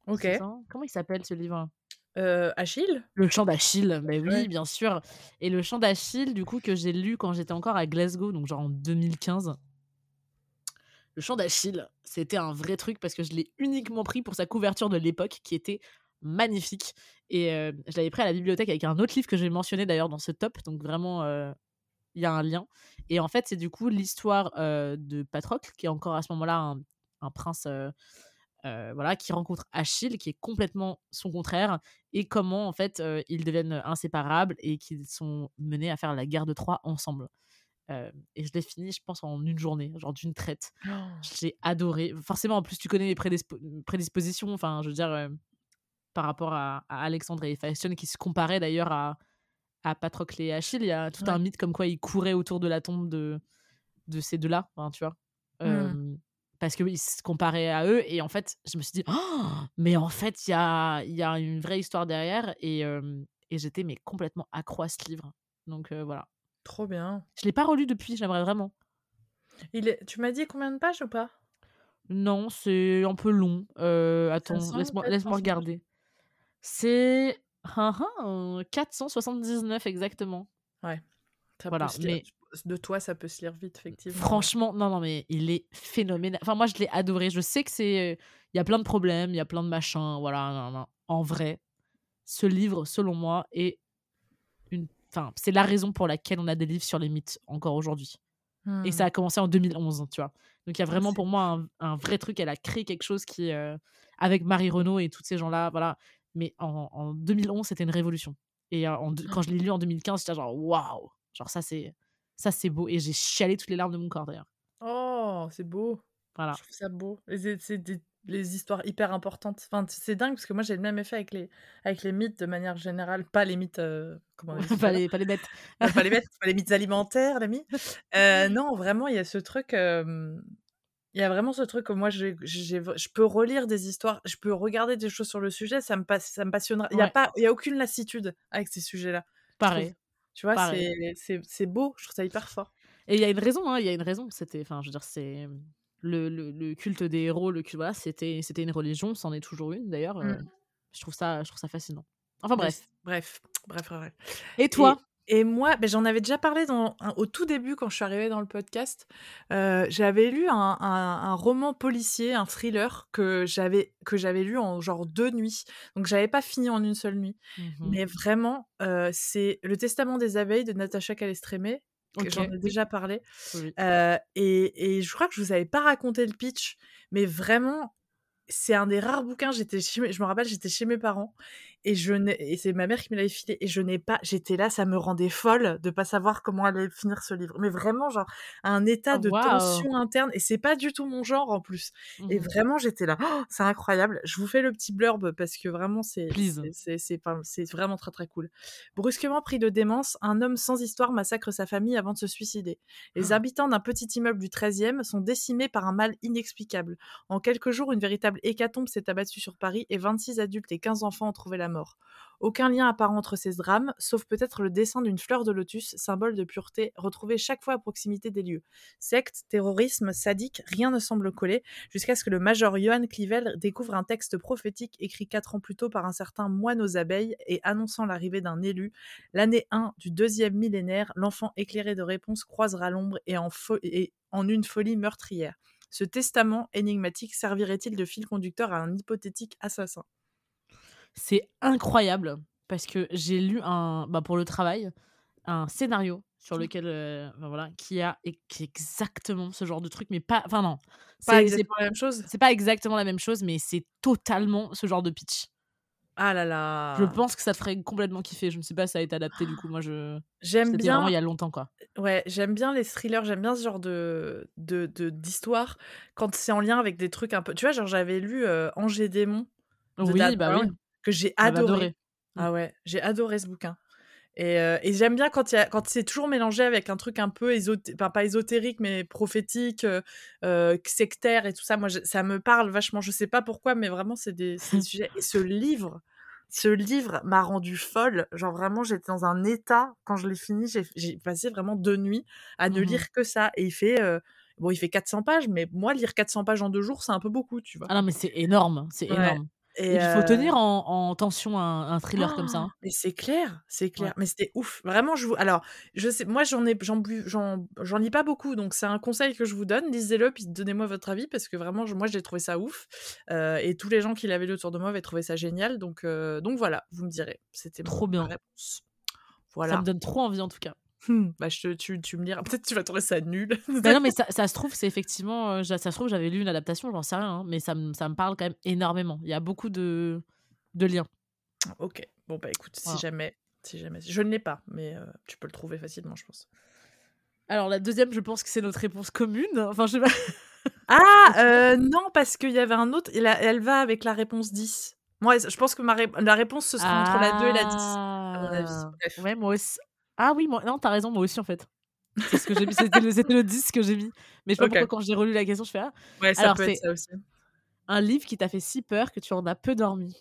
Ok. Comment il s'appelle ce livre? Euh, Achille? Le chant d'Achille, mais oui, bien sûr. Et le chant d'Achille, du coup, que j'ai lu quand j'étais encore à Glasgow, donc genre en 2015. Le chant d'Achille, c'était un vrai truc parce que je l'ai uniquement pris pour sa couverture de l'époque qui était magnifique. Et euh, je l'avais pris à la bibliothèque avec un autre livre que j'ai mentionné d'ailleurs dans ce top, donc vraiment, euh, il y a un lien. Et en fait, c'est du coup l'histoire euh, de Patrocle, qui est encore à ce moment-là un, un prince voilà, qui rencontre Achille, qui est complètement son contraire, et comment en fait ils deviennent inséparables et qu'ils sont menés à faire la guerre de Troie ensemble. et je l'ai fini, je pense, en une journée, genre d'une traite. J'ai adoré. Forcément, en plus, tu connais mes prédispositions, enfin, je veux dire, par rapport à, Alexandre et Fashion, qui se comparaient d'ailleurs à, à Patrocle et Achille. Il y a tout un mythe comme quoi ils couraient autour de la tombe de, de ces deux-là, tu vois. Mmh parce qu'il se comparait à eux. Et en fait, je me suis dit, «Oh, mais en fait, il y a, y a une vraie histoire derrière. Et, et j'étais mais complètement accro à ce livre. Donc voilà. Trop bien. Je l'ai pas relu depuis, j'aimerais vraiment. Il est... Tu m'as dit combien de pages ou pas? Non, c'est un peu long. attends, laisse-moi laisse regarder. C'est 479 exactement. Ouais. voilà, mais de toi, ça peut se lire vite, effectivement. Franchement, non, non, mais il est phénoménal. Enfin, moi, je l'ai adoré. Je sais que c'est. Il y a plein de problèmes, il y a plein de machins. Voilà, non, non. En vrai, ce livre, selon moi, est une. Enfin, c'est la raison pour laquelle on a des livres sur les mythes encore aujourd'hui. Et ça a commencé en 2011, tu vois. Donc, il y a ah, vraiment pour moi un, vrai truc. Elle a créé quelque chose qui. Euh, avec Marie Renaud et tous ces gens-là, voilà. Mais en, en 2011, c'était une révolution. Et euh, quand je l'ai lu en 2015, j'étais genre, waouh! Genre, ça, c'est ça, c'est beau. Et j'ai chialé toutes les larmes de mon corps, d'ailleurs. Oh, c'est beau. Voilà. Je trouve ça beau. C'est des les histoires hyper importantes. Enfin, c'est dingue parce que moi j'ai le même effet avec les, avec les mythes de manière générale. Pas les mythes. Euh, comment pas, les, pas les bêtes. pas les bêtes, pas les mythes alimentaires, les mythes. Euh, non, vraiment, il y a ce truc. Il y a vraiment ce truc que moi je, je peux relire des histoires, je peux regarder des choses sur le sujet, ça me, passe, ça me passionnera. Il n'y a, pas, il y a aucune lassitude avec ces sujets-là. Pareil. Tu vois, c'est beau, je trouve ça hyper fort. Et il y a une raison, hein, il y a une raison. C'était, enfin, je veux dire, c'est le, le, le, culte des héros, le culte, voilà, c'était, c'était une religion, c'en est toujours une d'ailleurs. Euh, mmh. je trouve ça, je trouve ça fascinant. Enfin bref. Bref, bref, bref. Et toi? Et moi, ben, j'en avais déjà parlé dans, au tout début quand je suis arrivée dans le podcast. Euh, j'avais lu un, un, roman policier, un thriller que j'avais que j'avais lu en genre deux nuits. Donc j'avais pas fini en une seule nuit. Mmh Mais vraiment, euh, c'est Le Testament des abeilles de Natacha Calestrémé. que J'en ai déjà parlé. Euh, et, et, je crois que je vous avais pas raconté le pitch, mais vraiment, c'est un des rares bouquins. J'étais, je me rappelle, j'étais chez mes parents et je et c'est ma mère qui me l'avait filé et je n'ai pas j'étais là ça me rendait folle de pas savoir comment allait finir ce livre mais vraiment genre un état oh, de tension interne et c'est pas du tout mon genre en plus et mmh. vraiment j'étais là «Oh, c'est incroyable je vous fais le petit blurb parce que vraiment c'est c'est c'est c'est vraiment très très cool brusquement pris de démence un homme sans histoire massacre sa famille avant de se suicider les ah. habitants d'un petit immeuble du 13e sont décimés par un mal inexplicable en quelques jours une véritable hécatombe s'est abattue sur Paris et 26 adultes et 15 enfants ont trouvé la mort. Aucun lien apparent entre ces drames, sauf peut-être le dessin d'une fleur de lotus, symbole de pureté, retrouvé chaque fois à proximité des lieux. Secte, terrorisme, sadique, rien ne semble coller, jusqu'à ce que le major Johann Clivel découvre un texte prophétique écrit quatre ans plus tôt par un certain moine aux abeilles et annonçant l'arrivée d'un élu. L'année 1 du deuxième millénaire, l'enfant éclairé de réponses croisera l'ombre et en une folie meurtrière. Ce testament énigmatique servirait-il de fil conducteur à un hypothétique assassin? C'est incroyable parce que j'ai lu un, bah pour le travail un scénario sur mmh. lequel euh, voilà qui a exactement ce genre de truc mais pas enfin non. C'est pas la même chose? c'est pas exactement la même chose mais c'est totalement ce genre de pitch ah là là. Je pense que ça te ferait complètement kiffer. Je ne sais pas si ça a été adapté du coup. Moi je j'aime bien vraiment il y a longtemps quoi. ouais j'aime bien les thrillers j'aime bien ce genre de de d'histoire quand c'est en lien avec des trucs un peu tu vois genre j'avais lu euh, Angers démon oui bah oui. Que j'ai adoré. Ah ouais, j'ai adoré ce bouquin. Et, euh, et j'aime bien quand, quand c'est toujours mélangé avec un truc un peu ésotérique, pas ésotérique, mais prophétique, euh, euh, sectaire et tout ça. Moi, ça me parle vachement. Je sais pas pourquoi, mais vraiment, c'est des, des sujets. Et ce livre, ce livre m'a rendu folle. Genre vraiment, j'étais dans un état quand je l'ai fini. J'ai passé vraiment deux nuits à ne mmh lire que ça. Et il fait, bon, il fait 400 pages, mais moi, lire 400 pages en deux jours, c'est un peu beaucoup, tu vois. Ah non, mais c'est énorme, c'est énorme. Et, il faut tenir en, tension un, thriller comme ça. Hein. Mais c'est clair, c'est clair. Mais c'était ouf. Vraiment, je vous. Alors, je sais, moi, j'en ai, j'en, lis pas beaucoup, donc c'est un conseil que je vous donne. Lisez-le, puis donnez-moi votre avis, parce que vraiment, moi, j'ai trouvé ça ouf. et tous les gens qui l'avaient lu autour de moi avaient trouvé ça génial. Donc, donc voilà, vous me direz. C'était trop bien. Réponse. Voilà. Ça me donne trop envie en tout cas. Mmh, bah, je, tu, tu me diras, peut-être tu vas trouver ça nul. bah non, mais ça, ça, se trouve, c'est effectivement. ça se trouve, j'avais lu une adaptation, j'en sais rien, hein, mais ça, ça me parle quand même énormément. Il y a beaucoup de, de liens. Ok, bon, bah écoute, si jamais. Si jamais. Je ne l'ai pas, mais tu peux le trouver facilement, je pense. Alors, la deuxième, je pense que c'est notre réponse commune. Enfin, je sais pas. ah, non, parce qu'il y avait un autre. Elle, elle va avec la réponse 10. Moi, je pense que ma la réponse, ce sera entre la 2 et la 10, à mon avis. Ah, ouais, moi aussi. Ah oui, moi... non, t'as raison, moi aussi en fait. C'est ce que j'ai mis, c'était le, le 10 que j'ai mis. Mais je sais pas pourquoi quand j'ai relu la question, je fais ah. Ouais, ça Alors, peut être ça aussi. Un livre qui t'a fait si peur que tu en as peu dormi.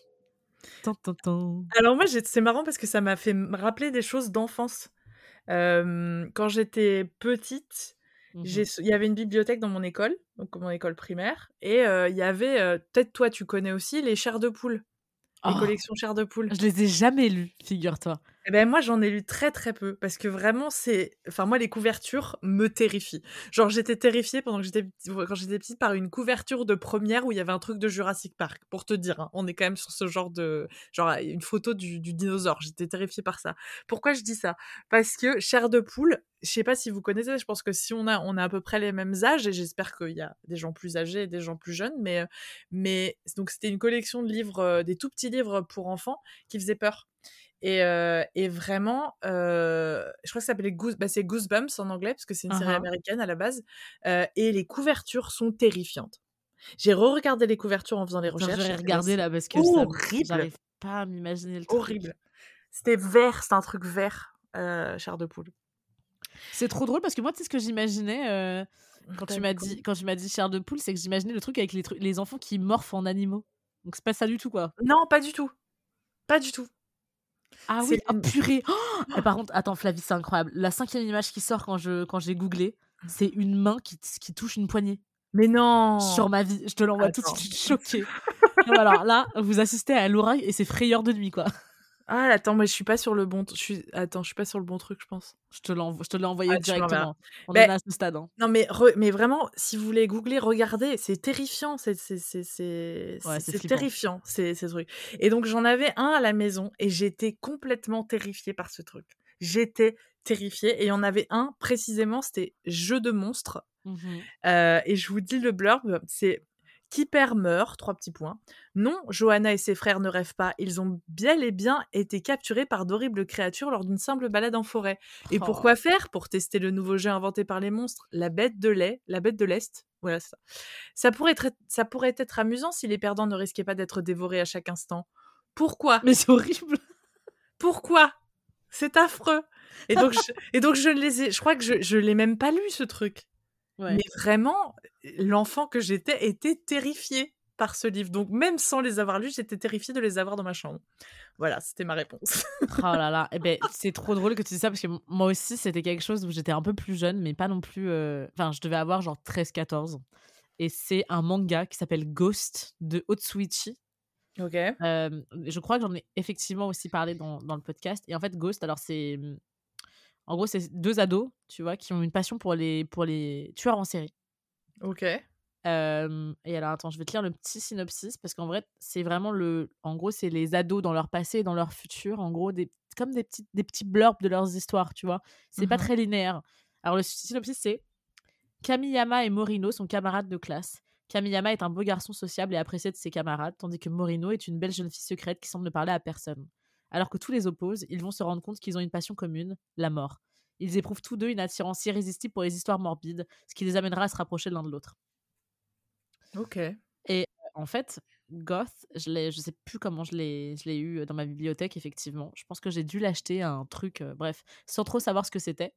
Alors moi, c'est marrant parce que ça m'a fait me rappeler des choses d'enfance. quand j'étais petite, mmh il y avait une bibliothèque dans mon école, donc mon école primaire, et il y avait, peut-être toi tu connais aussi, les chairs de poule. Les oh! collections chairs de poule. Je les ai jamais lues, figure-toi. Eh ben moi j'en ai lu très très peu parce que vraiment c'est enfin moi les couvertures me terrifient. Genre j'étais terrifiée pendant que j'étais quand j'étais petite par une couverture de première où il y avait un truc de Jurassic Park pour te dire hein. on est quand même sur ce genre de genre une photo du, dinosaure. J'étais terrifiée par ça. Pourquoi je dis ça? Parce que chair de poule, je sais pas si vous connaissez, je pense que si on a on a à peu près les mêmes âges et j'espère qu'il y a des gens plus âgés et des gens plus jeunes mais mais donc c'était une collection de livres euh, des tout petits livres pour enfants qui faisaient peur. Et, vraiment, je crois que ça s'appelait Goose, bah, c'est Goosebumps en anglais, parce que c'est une série américaine à la base. et les couvertures sont terrifiantes. J'ai re-regardé les couvertures en faisant les recherches. J'ai regardé là parce que j'arrive pas à m'imaginer le truc. Horrible. C'était vert, c'est un truc vert, euh, chair de poule. C'est trop drôle parce que moi, tu sais ce que j'imaginais quand, tu m'as dit, quand tu m'as dit chair de poule, c'est que j'imaginais le truc avec les, les enfants qui morphent en animaux. Donc c'est pas ça du tout, quoi. Non, pas du tout. Pas du tout. Ah oui, ah, purée. Oh par contre, attends, Flavie, c'est incroyable. La cinquième image qui sort quand je quand j'ai googlé, c'est une main qui, qui touche une poignée. Mais non Sur ma vie, je te l'envoie tout de suite, choquée. alors là, vous assistez à l'oreille et c'est frayeur de nuit, quoi. Ah, attends, mais je suis pas sur le bon. Je suis... Attends, je suis pas sur le bon truc, je pense. Je te l'ai envoyé ah, directement. On est à ce stade. Hein. Non, mais, mais vraiment, si vous voulez googler, regardez, c'est terrifiant. C'est terrifiant, ces, ces trucs. Et donc, j'en avais un à la maison et j'étais complètement terrifiée par ce truc. J'étais terrifiée. Et il y en avait un, précisément, c'était Jeu de monstres. Mmh euh, et je vous dis le blurb, c'est qui perd meurt, trois petits points. Non, Johanna et ses frères ne rêvent pas, ils ont bien et bien été capturés par d'horribles créatures lors d'une simple balade en forêt. Et oh. pourquoi faire? Pour tester le nouveau jeu inventé par les monstres, la bête de lait, la bête de l'Est. Voilà ça. Ça pourrait, être, ça pourrait être amusant si les perdants ne risquaient pas d'être dévorés à chaque instant. Pourquoi? Mais c'est horrible Pourquoi? C'est affreux et donc, je, et donc je les ai, je crois que je, je l'ai même pas lu ce truc. Mais vraiment, l'enfant que j'étais était terrifié par ce livre. Donc même sans les avoir lus, j'étais terrifiée de les avoir dans ma chambre. Voilà, c'était ma réponse. oh là là, eh ben, c'est trop drôle que tu dis ça parce que moi aussi, c'était quelque chose où j'étais un peu plus jeune, mais pas non plus... Euh, enfin, je devais avoir genre 13-14. Et c'est un manga qui s'appelle Ghost de Otsuichi. Ok. je crois que j'en ai effectivement aussi parlé dans, dans, le podcast. Et en fait, Ghost, alors c'est en gros, c'est deux ados, tu vois, qui ont une passion pour les, pour les tueurs en série. Ok. et alors, attends, je vais te lire le petit synopsis parce qu'en vrai, c'est vraiment le. En gros, c'est les ados dans leur passé et dans leur futur. En gros, des, comme des petits, des petits blurbs de leurs histoires, tu vois. C'est pas mmh très linéaire. Alors, le synopsis, c'est Kamiyama et Morino sont camarades de classe. Kamiyama est un beau garçon sociable et apprécié de ses camarades, tandis que Morino est une belle jeune fille secrète qui semble ne parler à personne. Alors que tous les opposent, ils vont se rendre compte qu'ils ont une passion commune, la mort. Ils éprouvent tous deux une attirance irrésistible pour les histoires morbides, ce qui les amènera à se rapprocher l'un de l'autre. Ok. Et en fait, Goth, je ne je sais plus comment je l'ai eu dans ma bibliothèque, effectivement. Je pense que j'ai dû l'acheter un truc, bref, sans trop savoir ce que c'était.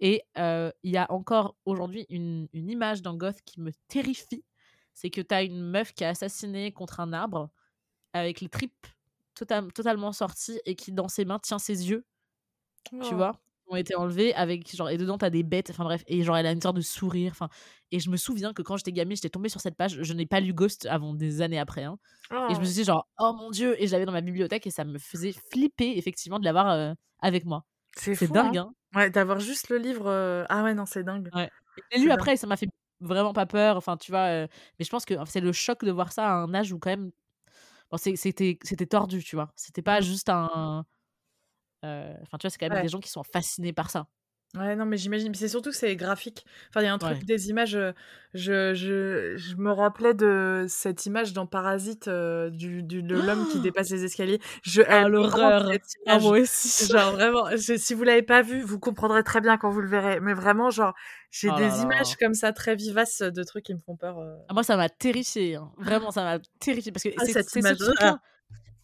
Et il y a encore aujourd'hui une, une, image dans Goth qui me terrifie. C'est que tu as une meuf qui est assassinée contre un arbre avec les tripes totalement sorti et qui, dans ses mains, tient ses yeux. Tu oh. vois ont été enlevés avec genre et dedans t'as des bêtes enfin bref et genre elle a une sorte de sourire enfin et je me souviens que quand j'étais gamine j'étais tombée sur cette page je n'ai pas lu Ghost avant des années après hein, et je me oh. suis dit genre oh mon dieu et je l'avais dans ma bibliothèque et ça me faisait flipper effectivement de l'avoir euh, avec moi c'est dingue hein. hein. ouais d'avoir juste le livre euh, ah ouais non c'est dingue ouais et lu après ça m'a fait vraiment pas peur enfin tu vois euh, mais je pense que c'est le choc de voir ça à un âge où quand même bon, c'était tordu tu vois c'était pas mmh. juste un Enfin, tu vois, c'est quand même des gens qui sont fascinés par ça. Ouais, non, mais j'imagine. C'est surtout que c'est graphique. Enfin, il y a un truc des images. Je, je, je, me rappelais de cette image dans Parasite du, du, de l'homme qui dépasse les escaliers. Je, ah, l'horreur. Ah, moi aussi. Genre, vraiment, si vous l'avez pas vu, vous comprendrez très bien quand vous le verrez. Mais vraiment, genre, j'ai oh des images comme ça très vivaces de trucs qui me font peur. Ah, moi, ça m'a terrifié. Hein. Vraiment, ça m'a terrifié. Parce que ah, c'est ce truc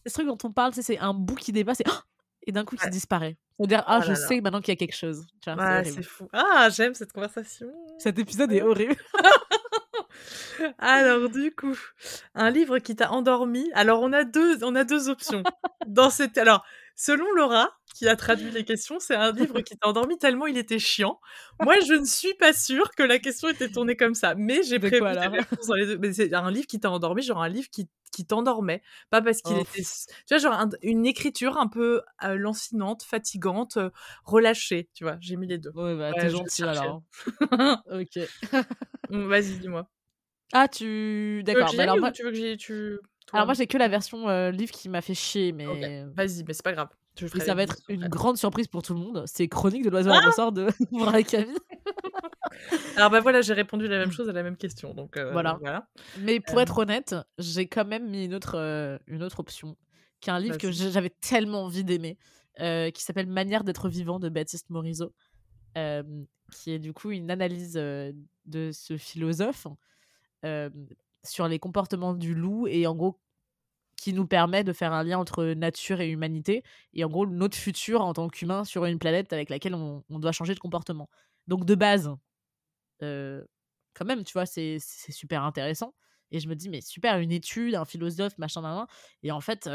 ce truc dont on parle, c'est un bout qui dépasse et et d'un coup, tu disparais. C'est-à-dire, ah, oh je sais maintenant qu'il y a quelque chose. c'est fou. Ah, j'aime cette conversation. Cet épisode est horrible. Alors, du coup, un livre qui t'a endormi. Alors, on a deux, on a deux options. Dans cette... Alors, selon Laura, qui a traduit les questions, c'est un livre qui t'a endormi tellement il était chiant. Moi, je ne suis pas sûre que la question était tournée comme ça. Mais j'ai prévu dans les deux. Mais c'est un livre qui t'a endormi, genre un livre qui qui t'endormait. Pas parce qu'il était. Tu vois, genre une écriture un peu lancinante, fatigante, relâchée. Tu vois, j'ai mis les deux. Ouais, bah, t'es gentil alors. ok. Vas-y, dis-moi. Ah, tu. D'accord. Bah, alors, moi... tu veux que j'ai. Tu... Alors, moi, j'ai que la version livre qui m'a fait chier, mais. Vas-y, mais c'est pas grave. ça va être une grande surprise pour tout le monde. C'est Chronique de l'oiseau à ah ressort de Murakami. Alors bah voilà, j'ai répondu la même chose à la même question. Donc, euh, voilà. Mais pour être honnête, j'ai quand même mis une autre, euh, une autre option, qui est un livre que j'avais tellement envie d'aimer, euh, qui s'appelle Manière d'être vivant de Baptiste Morisot, qui est du coup une analyse de ce philosophe sur les comportements du loup et en gros qui nous permet de faire un lien entre nature et humanité et en gros notre futur en tant qu'humain sur une planète avec laquelle on, doit changer de comportement. Donc de base, quand même, tu vois, c'est super intéressant. Et je me dis, mais super, une étude, un philosophe, machin, machin. Et en fait,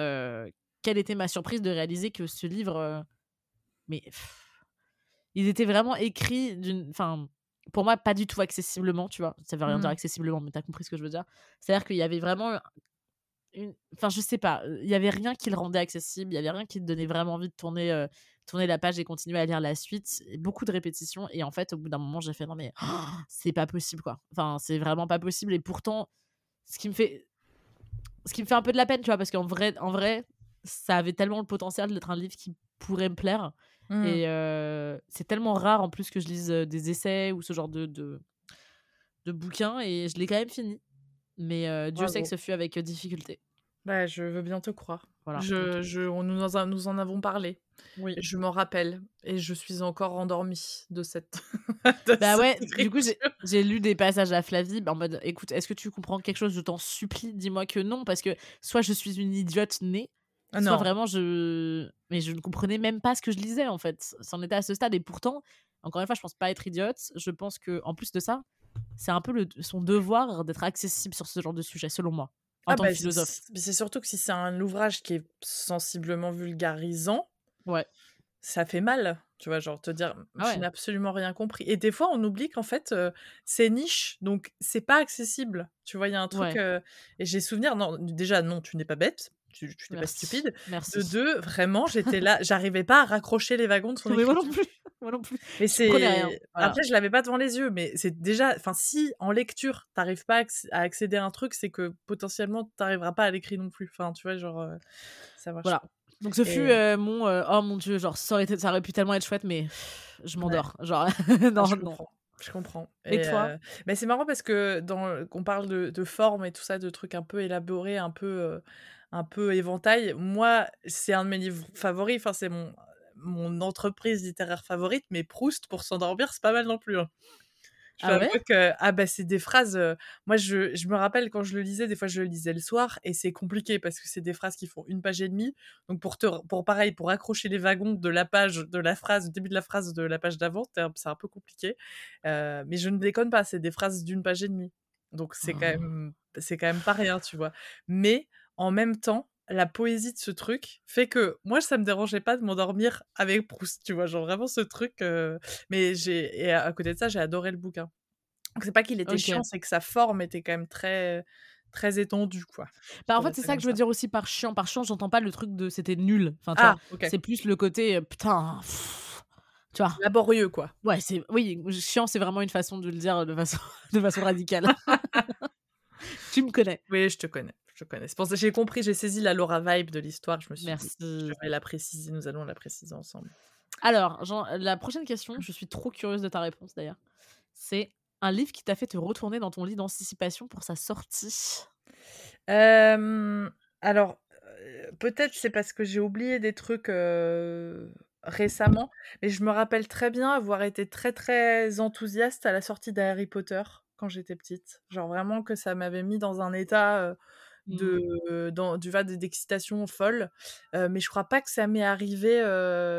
quelle était ma surprise de réaliser que ce livre. mais. il était vraiment écrit d'une. Enfin, pour moi, pas du tout accessiblement, tu vois. Ça veut rien dire mmh. accessiblement, mais t'as compris ce que je veux dire. C'est-à-dire qu'il y avait vraiment. Une... Enfin, je sais pas. Il y avait rien qui le rendait accessible. Il y avait rien qui te donnait vraiment envie de tourner tourner la page et continuer à lire la suite. Beaucoup de répétitions. Et en fait, au bout d'un moment, j'ai fait non, mais c'est pas possible, quoi. Enfin, c'est vraiment pas possible. Et pourtant, ce qui me fait. Ce qui me fait un peu de la peine, tu vois, parce qu'en vrai, en vrai, ça avait tellement le potentiel d'être un livre qui pourrait me plaire. Mmh. Et c'est tellement rare en plus que je lise des essais ou ce genre de, de, de bouquins. Et je l'ai quand même fini. Mais Dieu sait que ce fut avec difficulté. Bah, je veux bien te croire. Voilà, je, je, on, nous, en, nous en avons parlé. Oui. Je m'en rappelle. Et je suis encore endormie de cette. bah ouais, du coup, j'ai lu des passages à Flavie en mode écoute, est-ce que tu comprends quelque chose? Je t'en supplie, dis-moi que non. Parce que soit je suis une idiote née, ah soit vraiment je. Mais je ne comprenais même pas ce que je lisais en fait. C'en était à ce stade. Et pourtant, encore une fois, je pense pas être idiote. Je pense que en plus de ça, c'est un peu le, son devoir d'être accessible sur ce genre de sujet, selon moi en ah tant que bah, philosophe. C'est surtout que si c'est un ouvrage qui est sensiblement vulgarisant, ouais. ça fait mal. Tu vois, genre te dire, ah je n'ai absolument rien compris. Et des fois, on oublie qu'en fait, c'est niche, donc c'est pas accessible. Tu vois, il y a un truc. et j'ai souvenir, non, déjà, non, tu n'es pas bête tu, n'es pas stupide. Merci. De deux, vraiment, j'étais là, j'arrivais pas à raccrocher les wagons de son mais moi non plus. Moi non plus. Mais c'est après je l'avais pas devant les yeux, mais c'est déjà, enfin si en lecture t'arrives pas à accéder à un truc, c'est que potentiellement t'arriveras pas à l'écrire non plus. Enfin tu vois genre euh, ça marche. Voilà. Donc ce fut euh, mon euh, oh mon dieu genre ça aurait, été, ça aurait pu tellement être chouette mais je m'endors genre non je non. Comprends. Je comprends. Et, toi? Mais c'est marrant parce que dans qu'on parle de, de, forme et tout ça, de trucs un peu élaborés, un peu un peu éventail. Moi, c'est un de mes livres favoris. Enfin, c'est mon, mon entreprise littéraire favorite. Mais Proust, pour s'endormir, c'est pas mal non plus. Hein. Je ah que ah bah c'est des phrases. moi je, je, me rappelle quand je le lisais, des fois je le lisais le soir et c'est compliqué parce que c'est des phrases qui font une page et demie. Donc pour te pour pareil pour accrocher les wagons de la page de la phrase du début de la phrase de la page d'avant, c'est un peu compliqué. mais je ne déconne pas, c'est des phrases d'une page et demie. Donc c'est quand oh. même c'est quand même pas rien, tu vois. Mais en même temps, la poésie de ce truc fait que moi, ça me dérangeait pas de m'endormir avec Proust, tu vois, genre vraiment ce truc. Mais j'ai et à côté de ça, j'ai adoré le bouquin. Donc c'est pas qu'il était chiant, c'est que sa forme était quand même très très étendue, quoi. Bah, en fait, c'est ça que je veux dire aussi par chiant. Par chiant, j'entends pas le truc de c'était nul. Enfin, ah, c'est plus le côté putain. tu vois. Laborieux, quoi. Ouais, c'est oui, chiant, c'est vraiment une façon de le dire de façon, de façon radicale. tu me connais. Oui, je te connais. Je connais. C'est pour ça que j'ai compris, j'ai saisi la Laura vibe de l'histoire. Je me suis Merci. dit, je vais la préciser, nous allons la préciser ensemble. Alors, la prochaine question, je suis trop curieuse de ta réponse d'ailleurs. C'est un livre qui t'a fait te retourner dans ton lit d'anticipation pour sa sortie? Alors, peut-être c'est parce que j'ai oublié des trucs récemment, mais je me rappelle très bien avoir été très très enthousiaste à la sortie d'Harry Potter quand j'étais petite. Genre vraiment que ça m'avait mis dans un état. De dans, du va d'excitation folle mais je crois pas que ça m'est arrivé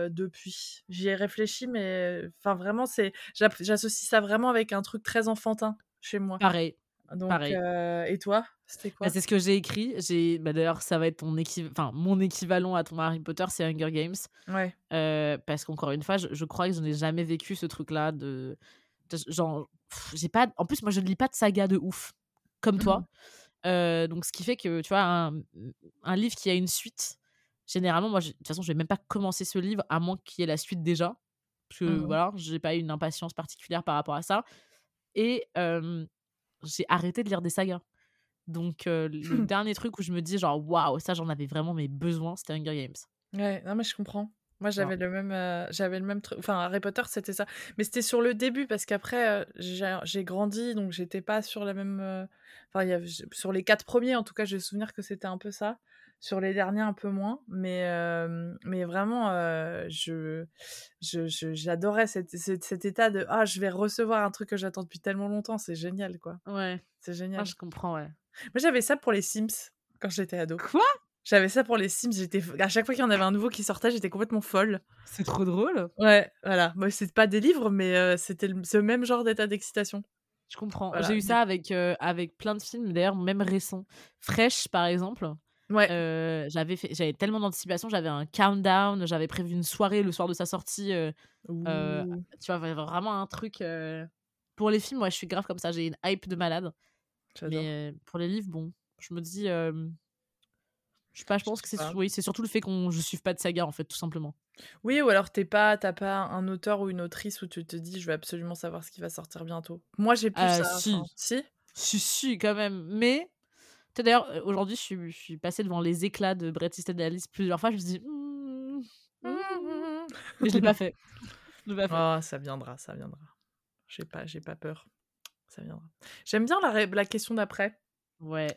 depuis. J'y ai réfléchi mais enfin vraiment c'est j'associe ça vraiment avec un truc très enfantin chez moi. Pareil donc pareil. et toi c'était quoi? bah, c'est ce que j'ai écrit. J'ai bah, d'ailleurs ça va être ton enfin mon équivalent à ton Harry Potter c'est Hunger Games. Ouais. Parce qu'encore une fois je, crois que je n'ai jamais vécu ce truc là de, genre j'ai pas en plus moi je ne lis pas de saga de ouf comme toi mmh donc, ce qui fait que, tu vois, un, un, livre qui a une suite, généralement, moi, de toute façon, je vais même pas commencer ce livre à moins qu'il y ait la suite déjà. Parce que, mmh voilà, j'ai pas eu une impatience particulière par rapport à ça. Et j'ai arrêté de lire des sagas. Donc, le dernier truc où je me dis, genre, waouh, ça, j'en avais vraiment mes besoins, c'était Hunger Games. Ouais, non, mais je comprends. Moi, j'avais le même, j'avais le même truc. Enfin, Harry Potter, c'était ça. Mais c'était sur le début parce qu'après, j'ai grandi, donc j'étais pas sur la même. Enfin, y sur les quatre premiers, en tout cas, j'ai le souvenir que c'était un peu ça. Sur les derniers, un peu moins. Mais, mais vraiment, je, j'adorais cet, cet, état de ah, je vais recevoir un truc que j'attends depuis tellement longtemps. C'est génial, quoi. Ouais. C'est génial. Ah, je comprends, ouais. Moi, j'avais ça pour les Sims quand j'étais ado. Quoi? J'avais ça pour les Sims, j'étais à chaque fois qu'il y en avait un nouveau qui sortait, j'étais complètement folle. C'est trop drôle. Ouais, voilà. Moi, c'est pas des livres, mais c'était ce même genre d'état d'excitation. Je comprends. J'ai eu ça avec avec plein de films, d'ailleurs même récents. Fresh, par exemple. Ouais. j'avais fait, j'avais tellement d'anticipation, j'avais un countdown, j'avais prévu une soirée le soir de sa sortie. tu vois, vraiment un truc. Pour les films, moi, je suis grave comme ça. J'ai une hype de malade. Mais pour les livres, bon, je me dis je sais pas, je pense que c'est oui, c'est surtout le fait qu'on je suive pas de saga en fait, tout simplement. Oui, ou alors t'es pas t'as pas un auteur ou une autrice où tu te dis je vais absolument savoir ce qui va sortir bientôt. Moi j'ai plus euh, ça. Si. si. Si si quand même, mais d'ailleurs aujourd'hui je suis je suis passée devant les éclats de Bret Easton Alice plusieurs fois, je me suis dit mmh, mmh, mmh, mais je l'ai pas fait. Je l'ai pas fait. Oh, ça viendra, ça viendra. J'ai pas j'ai pas peur. Ça viendra. J'aime bien la, la question d'après. Ouais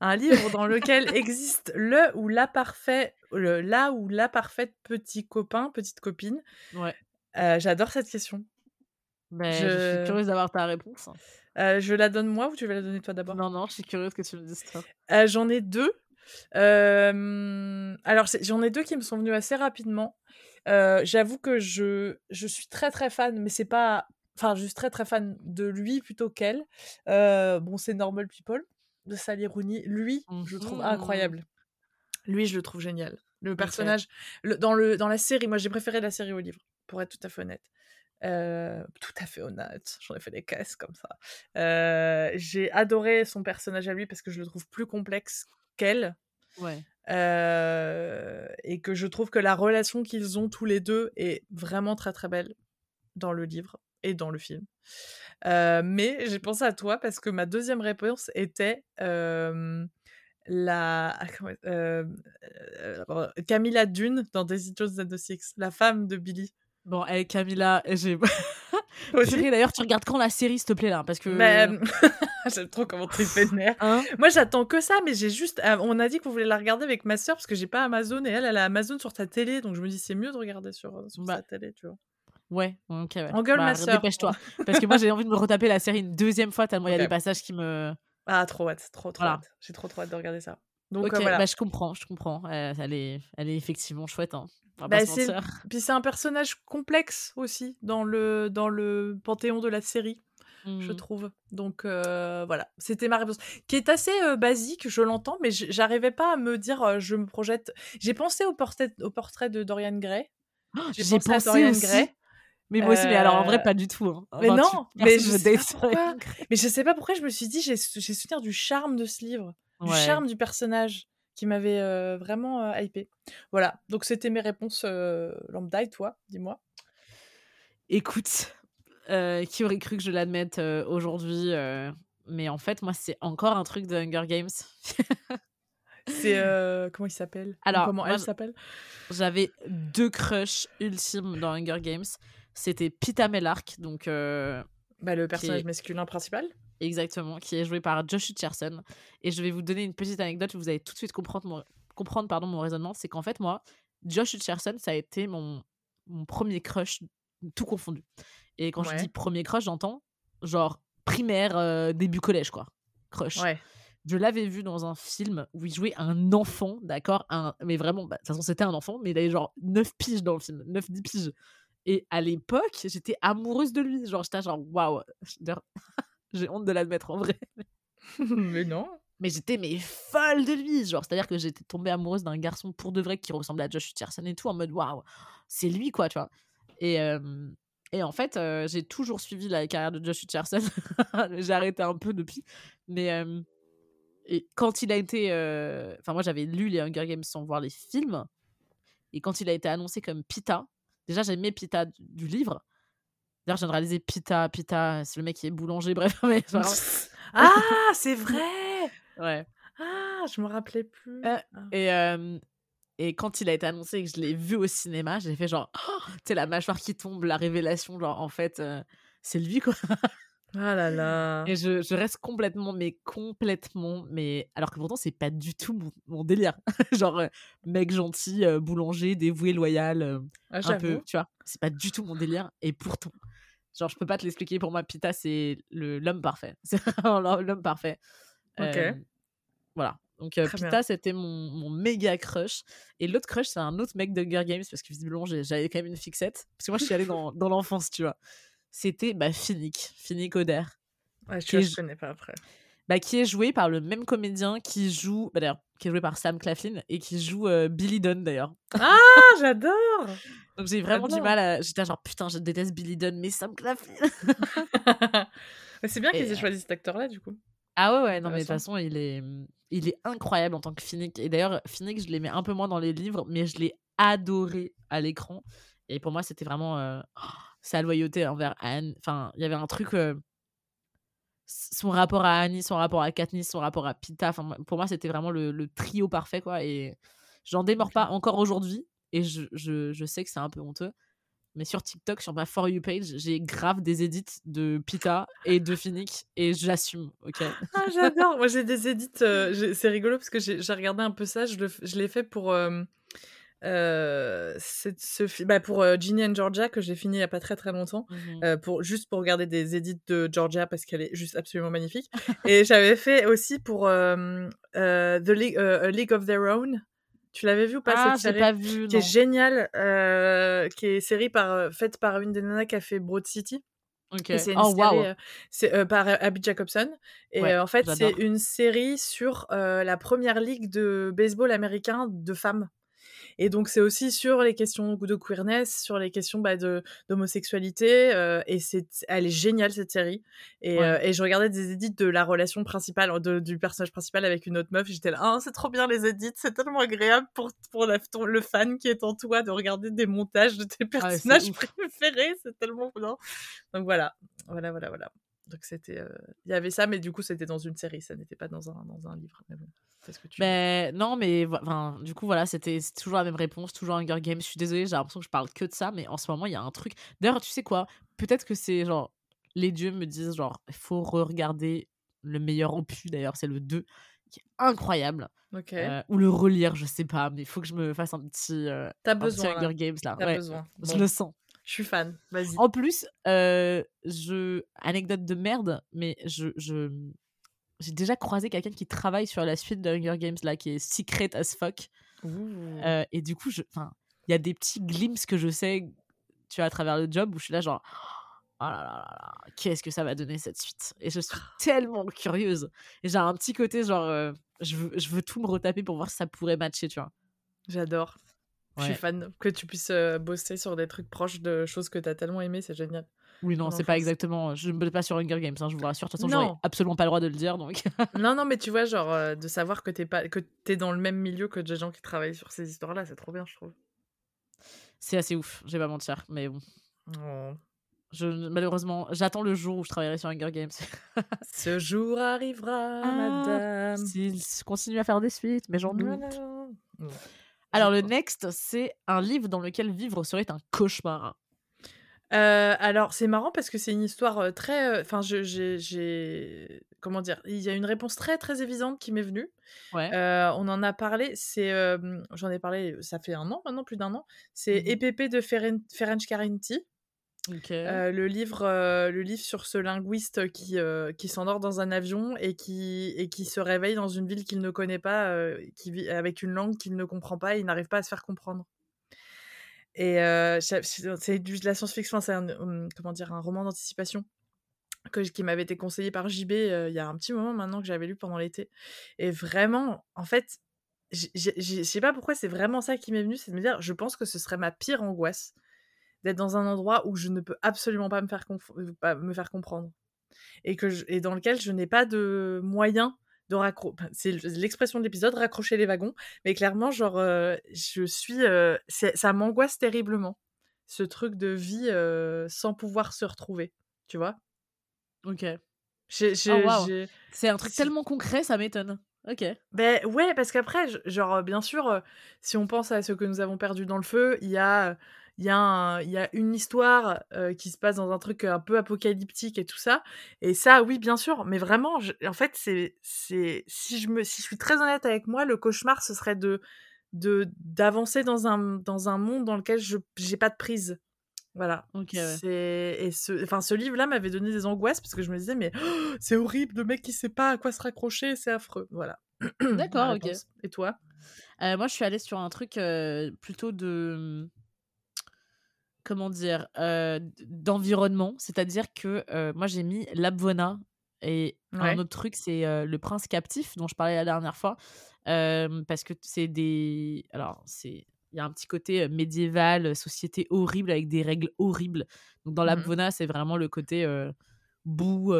un livre dans lequel existe le ou la parfait, le, là ou la parfaite petit copain, petite copine. Ouais. Euh, j'adore cette question. Mais je... suis curieuse d'avoir ta réponse. Euh, je la donne moi ou tu veux la donner toi d'abord? Non, non, je suis curieuse que tu me dises toi. Euh, j'en ai deux. alors, j'en ai deux qui me sont venus assez rapidement. J'avoue que je, je suis très très fan, mais c'est pas. Enfin, juste très très fan de lui plutôt qu'elle. bon, c'est Normal People de Sally Rooney, lui, je le trouve mmh incroyable. Lui, je le trouve génial. Le personnage, dans, le, dans la série, moi j'ai préféré la série au livre, pour être tout à fait honnête. Euh, tout à fait honnête, j'en ai fait des caisses comme ça. Euh, j'ai adoré son personnage à lui parce que je le trouve plus complexe qu'elle. Ouais. Euh, et que je trouve que la relation qu'ils ont tous les deux est vraiment très très belle dans le livre et dans le film. mais j'ai pensé à toi parce que ma deuxième réponse était la ah, Camilla Dune dans Daisy Jones and the Six, la femme de Billy. Bon, hey, Camilla, j'ai. D'ailleurs, tu regardes quand la série, s'il te plaît, là? Parce que. J'aime trop comment tu fais hein? Moi, j'attends que ça, mais j'ai juste. On a dit qu'on voulait la regarder avec ma soeur parce que j'ai pas Amazon et elle, elle a Amazon sur sa télé, donc je me dis c'est mieux de regarder sur, sur bah, sa télé, tu vois. Ouais, ok. Ouais. Engueule bah, ma soeur. Dépêche-toi. Parce que moi, j'ai envie de me retaper la série une deuxième fois tellement il y a des passages qui me. Ah, trop hâte, trop, trop hâte. J'ai trop, trop hâte de regarder ça. Donc, euh, voilà. bah, je comprends, je comprends. elle, est, elle est effectivement chouette. Hein. Bah, Puis c'est un personnage complexe aussi dans le, dans le panthéon de la série. je mmh. trouve. Donc voilà, c'était ma réponse. Qui est assez basique, je l'entends, mais j'arrivais pas à me dire, je me projette. J'ai pensé au portrait, au portrait de Dorian Gray. Oh, j'ai pensé, à Dorian Gray. Mais moi aussi, mais alors en vrai, pas du tout. Hein. mais non, mais je, sais pas mais je sais pas pourquoi je me suis dit, j'ai souvenir du charme de ce livre, du charme du personnage qui m'avait vraiment hypé. Voilà, donc c'était mes réponses lambda et toi, dis-moi. Écoute, euh, qui aurait cru que je l'admette euh, aujourd'hui euh, Mais en fait, moi, c'est encore un truc de Hunger Games. c'est comment il s'appelle? Alors, comment elle s'appelle? J'avais deux crushs ultimes dans Hunger Games. C'était Pita Mellark, donc bah, le personnage masculin principal. Exactement, qui est joué par Josh Hutcherson. Et je vais vous donner une petite anecdote. Vous allez tout de suite comprendre mon, comprendre, pardon, mon raisonnement. C'est qu'en fait, moi, Josh Hutcherson, ça a été mon, mon premier crush, tout confondu. Et quand je dis premier crush, j'entends genre primaire, euh, début collège, quoi. Crush. Je l'avais vu dans un film où il jouait un enfant, d'accord? Un... Mais vraiment, bah, de toute façon, c'était un enfant, mais il avait genre 9 piges dans le film, 9-10 piges. Et à l'époque, j'étais amoureuse de lui. Genre, j'étais genre, waouh. J'ai honte de l'admettre en vrai. mais non. Mais j'étais mais folle de lui. Genre, c'est-à-dire que j'étais tombée amoureuse d'un garçon pour de vrai qui ressemblait à Josh Hutcherson et tout, en mode waouh, c'est lui, quoi, tu vois. Et, et en fait, j'ai toujours suivi la carrière de Josh Hutcherson. j'ai arrêté un peu depuis. Mais et quand il a été. Enfin, moi, j'avais lu les Hunger Games sans voir les films. Et quand il a été annoncé comme Pita, déjà, j'aimais Pita du, livre. D'ailleurs, j'ai réalisé Pita, Pita, c'est le mec qui est boulanger, bref. ah, c'est vrai Ouais. Ah, je me rappelais plus. Ah. Et, et quand il a été annoncé et que je l'ai vu au cinéma, j'ai fait genre, oh, tu sais, la mâchoire qui tombe, la révélation, genre, en fait, euh, c'est lui, quoi. Ah là là. Et je, je, reste complètement, mais complètement, mais alors que pourtant, c'est pas du tout mon, délire. genre, euh, mec gentil, euh, boulanger, dévoué, loyal, ah, un peu, tu vois. C'est pas du tout mon délire. Et pourtant, genre, je peux pas te l'expliquer. Pour moi, Pita, c'est l'homme parfait. C'est l'homme parfait. Ok. voilà. Donc euh, Pita, c'était mon, mon, méga crush. Et l'autre crush, c'est un autre mec de Hunger Games, parce que visiblement, j'avais quand même une fixette. Parce que moi, je suis allée dans, dans l'enfance, tu vois. C'était bah, Finnick, Finnick Oder. Ouais, je, ne connais pas après. Bah, qui est joué par le même comédien qui joue, bah, d'ailleurs, qui est joué par Sam Claflin et qui joue euh, Billy Dunn d'ailleurs. Ah, j'adore Donc j'ai vraiment du mal à. J'étais genre putain, je déteste Billy Dunn, mais Sam Claflin C'est bien qu'ils aient euh choisi cet acteur-là du coup. Ah ouais, ouais, non, mais de toute façon, il est, il est incroyable en tant que Finnick. Et d'ailleurs, Finnick, je l'aimais un peu moins dans les livres, mais je l'ai adoré à l'écran. Et pour moi, c'était vraiment euh, sa loyauté envers Anne. Enfin, il y avait un truc. Euh, son rapport à Annie, son rapport à Katniss, son rapport à Pita. Enfin, pour moi, c'était vraiment le, trio parfait, quoi. Et j'en démords pas encore aujourd'hui. Et je, je, je sais que c'est un peu honteux mais sur TikTok, sur ma For You page, j'ai grave des edits de Pita et de Finnick et j'assume, ok? Ah, j'adore Moi, j'ai des edits, euh, c'est rigolo parce que j'ai regardé un peu ça, je, je l'ai fait pour. Euh, euh, ce, bah pour Ginny and Georgia que j'ai fini il y a pas très très longtemps mmh pour juste pour regarder des edits de Georgia parce qu'elle est juste absolument magnifique et j'avais fait aussi pour The League, League of Their Own tu l'avais vu ou pas ah, cette série? pas vu, Qui est géniale, euh, qui est série par, euh, faite par une des nanas qui a fait Broad City. Okay. C'est une oh, série wow. euh, par Abby Jacobson. Et en fait, c'est une série sur la première ligue de baseball américain de femmes. Et donc, c'est aussi sur les questions de queerness, sur les questions bah, d'homosexualité. Euh, et c'est, elle est géniale, cette série. Et, euh, et, je regardais des édits de la relation principale, de, du personnage principal avec une autre meuf. J'étais là, ah, c'est trop bien les édits, c'est tellement agréable pour, pour la, le fan qui est en toi de regarder des montages de tes personnages préférés. C'est tellement bien. Donc voilà, voilà, voilà, voilà. Donc c'était, euh, il y avait ça, mais du coup c'était dans une série, ça n'était pas dans un, dans un livre. Mais bon, ce que tu. Non, mais enfin, du coup voilà, c'était toujours la même réponse, toujours Hunger Games. Je suis désolée, j'ai l'impression que je parle que de ça, mais en ce moment il y a un truc. D'ailleurs, tu sais quoi? Peut-être que c'est genre les dieux me disent genre il faut re-regarder le meilleur opus. D'ailleurs, c'est le 2 qui est incroyable. Ok. Euh, ou le relire, je sais pas, mais il faut que je me fasse un petit. Euh, T'as besoin. Hunger Games là. T'as besoin. Je le sens. Je suis fan, vas-y. En plus, euh, je... anecdote de merde, mais je, je... j'ai déjà croisé quelqu'un qui travaille sur la suite de Hunger Games, là, qui est secret as fuck. Euh, et du coup, il y a des petits glimpses que je sais, tu vois, à travers le job, où je suis là, genre, oh là là là là, qu'est-ce que ça va donner cette suite? Et je suis tellement curieuse. Et j'ai un petit côté genre, euh, je, veux, je veux tout me retaper pour voir si ça pourrait matcher, tu vois. J'adore. Je suis fan que tu puisses euh, bosser sur des trucs proches de choses que tu as tellement aimé, c'est génial. Oui, non, c'est pas exactement. Je ne me pas sur Hunger Games, hein, je vous rassure. De toute façon, j'aurais absolument pas le droit de le dire. Donc. non, non, mais tu vois, genre, euh, de savoir que t'es pas... que es dans le même milieu que des gens qui travaillent sur ces histoires-là, c'est trop bien, je trouve. C'est assez ouf, je vais pas mentir, mais bon. Oh. Je, malheureusement, j'attends le jour où je travaillerai sur Hunger Games. Ce jour arrivera, ah, madame. S'ils continuent à faire des suites, mais j'en doute. Alors, le next, c'est un livre dans lequel vivre serait un cauchemar. Euh, alors, c'est marrant parce que c'est une histoire euh, très. Euh, enfin, j'ai. Comment dire Il y a une réponse très, très évidente qui m'est venue. Ouais. on en a parlé. C'est. J'en ai parlé, ça fait un an maintenant, plus d'un an. C'est mmh EPP de Ferenc Carinti. Euh, le, livre, le livre sur ce linguiste qui, qui s'endort dans un avion et qui, et qui se réveille dans une ville qu'il ne connaît pas, qui vit avec une langue qu'il ne comprend pas et il n'arrive pas à se faire comprendre. Et c'est de la science-fiction, c'est un, comment dire, un roman d'anticipation que, qui m'avait été conseillé par JB il y a un petit moment maintenant que j'avais lu pendant l'été. Et vraiment, en fait, je sais pas pourquoi c'est vraiment ça qui m'est venu, c'est de me dire, je pense que ce serait ma pire angoisse d'être dans un endroit où je ne peux absolument pas me faire, comprendre. Et, que et dans lequel je n'ai pas de moyen de. C'est l'expression de l'épisode, raccrocher les wagons. Mais clairement, genre, euh, je suis. Euh, ça m'angoisse terriblement. Ce truc de vie sans pouvoir se retrouver. Tu vois? Ok. Oh, c'est un truc tellement concret, ça m'étonne. Ok. Ben ouais, parce qu'après, genre, bien sûr, si on pense à ce que nous avons perdu dans le feu, il y a il y, a y a une histoire qui se passe dans un truc un peu apocalyptique et tout ça. Et ça, oui, bien sûr, mais vraiment, en fait, c'est, c'est si je me, si je suis très honnête avec moi, le cauchemar, ce serait de, de d'avancer dans un dans un monde dans lequel je j'ai pas de prise. Voilà. c'est et ce enfin ce livre là m'avait donné des angoisses parce que je me disais mais c'est horrible le mec qui sait pas à quoi se raccrocher, c'est affreux. Voilà. D'accord, OK. Et toi? Moi, je suis allée sur un truc plutôt de comment dire, d'environnement. C'est-à-dire que moi, j'ai mis l'Abvona et un autre truc, c'est le prince captif dont je parlais la dernière fois. parce que c'est des. Alors, c'est. Il y a un petit côté médiéval, société horrible avec des règles horribles. Donc, dans mmh l'Abvona, c'est vraiment le côté boue,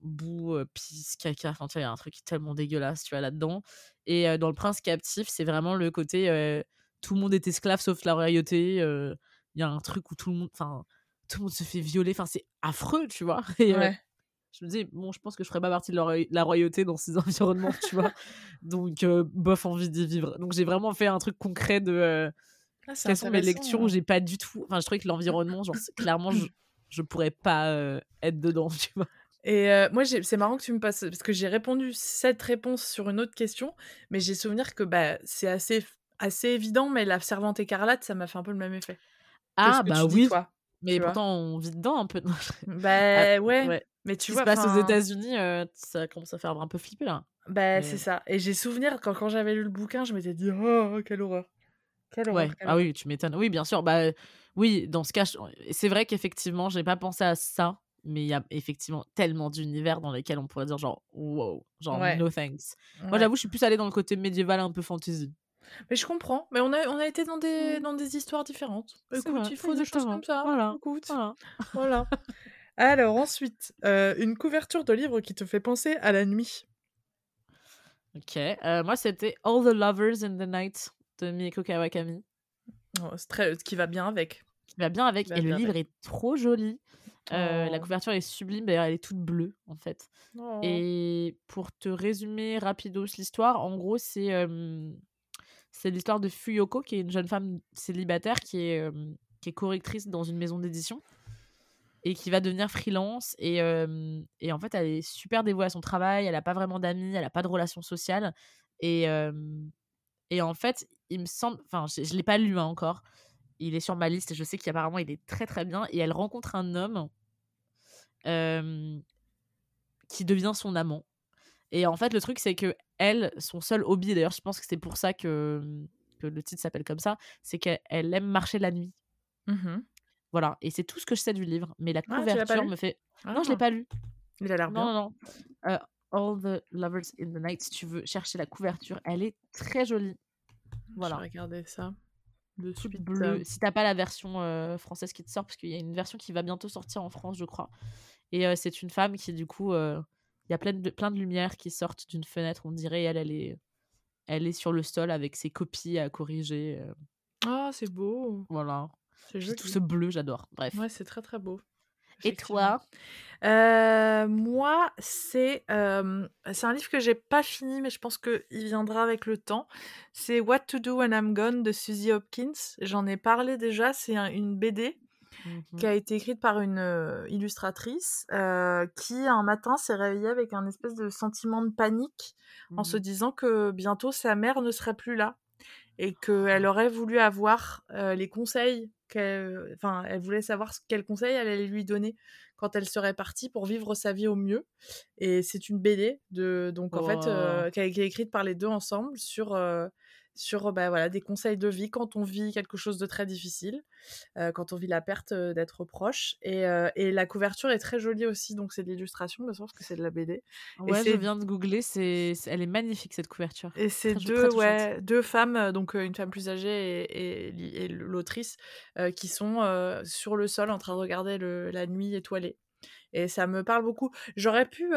boue, pisse, caca. Enfin, tu vois, il y a un truc tellement dégueulasse, tu vois, là-dedans. Et dans le prince captif, c'est vraiment le côté tout le monde est esclave sauf la royauté il y a un truc où tout le monde, enfin, tout le monde se fait violer. Enfin, c'est affreux, tu vois. Et, euh, je me dis, bon, je pense que je ferais pas partie de la, royauté dans ces environnements, tu vois. Donc, euh, bof, envie d'y vivre. Donc, j'ai vraiment fait un truc concret de. Euh, ah, quelles sont mes lectures où hein. j'ai pas du tout. Enfin, je trouvais que l'environnement, genre, clairement, je, je pourrais pas être dedans, tu vois. Et moi, c'est marrant que tu me passes, parce que j'ai répondu cette réponse sur une autre question, mais j'ai souvenir que bah, c'est assez, assez évident, mais la servante écarlate, ça m'a fait un peu le même effet. Ah, bah oui. mais pourtant, on vit dedans un peu. bah ouais. Mais tu vois. Ce qui se passe aux États-Unis, euh, ça commence à faire un peu flipper là. Bah c'est ça. Et j'ai souvenir quand, quand j'avais lu le bouquin, je m'étais dit oh quelle horreur. Quelle horreur. Ouais. ah oui, tu m'étonnes. Oui, bien sûr. Bah oui, dans ce cas, c'est vrai qu'effectivement, j'ai pas pensé à ça, mais il y a effectivement tellement d'univers dans lesquels on pourrait dire genre wow, genre no thanks. Moi, j'avoue, je suis plus allée dans le côté médiéval un peu fantasy. Mais je comprends. Mais on a, on a été dans des, mmh. dans des histoires différentes. Écoute, il faut des choses comme ça. Voilà. Écoute. Voilà. Alors, ensuite, euh, une couverture de livre qui te fait penser à la nuit. Ok. Euh, moi, c'était All the Lovers in the Night de Mieko Kawakami. Oh, très, qui va bien avec. Qui va bien avec. Et le livre est trop joli. Euh, la oh. couverture est sublime, d'ailleurs elle est toute bleue en fait. Oh. Et pour te résumer rapidos l'histoire, en gros c'est c'est l'histoire de Fuyoko, qui est une jeune femme célibataire qui est, euh, qui est correctrice dans une maison d'édition et qui va devenir freelance. Et, euh, et, en fait, elle est super dévouée à son travail, elle n'a pas vraiment d'amis, elle n'a pas de relations sociales. Et, euh, et en fait, il me semble, enfin, je ne l'ai pas lu hein, encore, il est sur ma liste et je sais qu'apparemment il est très très bien. Et elle rencontre un homme qui devient son amant. Et en fait, le truc, c'est que elle, son seul hobby, d'ailleurs, je pense que c'est pour ça que, que le titre s'appelle comme ça, c'est qu'elle aime marcher la nuit. Mmh Voilà, et c'est tout ce que je sais du livre. Mais la ah, couverture me fait. Non, je l'ai ah. pas lu. Il a l'air bien. Non, non, non. All the Lovers in the Night, si tu veux chercher la couverture, elle est très jolie. Voilà. Je vais regarder ça. De suite. Bleu. Si t'as pas la version française qui te sort, parce qu'il y a une version qui va bientôt sortir en France, je crois. Et c'est une femme qui, du coup, il y a plein de, plein de lumières qui sortent d'une fenêtre, on dirait. Elle, elle est, elle est sur le sol avec ses copies à corriger. Ah, c'est beau. Voilà. C'est Tout ce bleu, j'adore. Bref. Ouais, c'est très très beau. Et toi? Euh, Moi, c'est c'est un livre que j'ai pas fini, mais je pense qu'il viendra avec le temps. C'est What to Do When I'm Gone de Susie Hopkins. J'en ai parlé déjà. C'est une BD mmh qui a été écrite par une illustratrice qui un matin s'est réveillée avec un espèce de sentiment de panique en se mmh disant que bientôt sa mère ne serait plus là et qu'elle aurait voulu avoir les conseils enfin, elle voulait savoir quels conseils elle allait lui donner quand elle serait partie pour vivre sa vie au mieux. Et c'est une BD de, donc en fait, euh, qui, a, été écrite par les deux ensemble sur euh, sur bah, voilà, des conseils de vie quand on vit quelque chose de très difficile, euh, quand on vit la perte d'être proche. Et, et, la couverture est très jolie aussi, donc c'est de l'illustration, de sorte que c'est de la BD. Ouais, je viens de googler, c'est, elle est magnifique cette couverture. Et c'est deux, ouais, deux femmes, donc une femme plus âgée et, et, l'autrice, qui sont sur le sol en train de regarder le, la nuit étoilée et ça me parle beaucoup. J'aurais pu,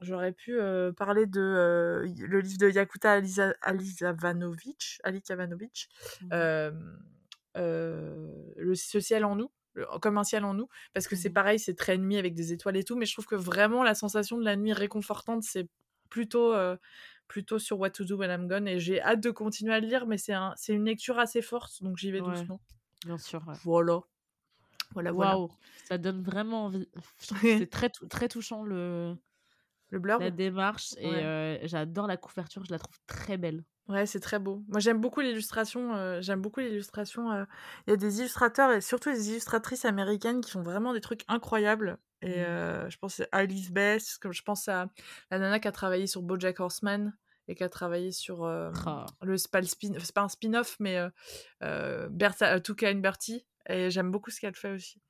j'aurais pu parler de le livre de Yakuta Aliza, Alizavanovic, Ali Kavanovic, mmh le ce ciel en nous. comme un ciel en nous, parce que c'est mmh pareil, c'est très nuit avec des étoiles et tout, mais je trouve que vraiment la sensation de la nuit réconfortante, c'est plutôt, plutôt sur What to Do When I'm Gone, et j'ai hâte de continuer à le lire, mais c'est un, une lecture assez forte, donc j'y vais doucement. Bien sûr. Voilà. Voilà, voilà. ça donne vraiment envie. c'est très, très touchant le, le blurb. La démarche. Et j'adore la couverture, je la trouve très belle. Ouais, c'est très beau. Moi, j'aime beaucoup l'illustration. j'aime beaucoup l'illustration. Il y a des illustrateurs et surtout des illustratrices américaines qui font vraiment des trucs incroyables. Et mmh. je pense à Alice Bess, comme je pense à la nana qui a travaillé sur BoJack Horseman et qui a travaillé sur ah. le c'est pas, spin, pas un spin-off mais euh, Bertha, Tuka and Bertie et j'aime beaucoup ce qu'elle fait aussi.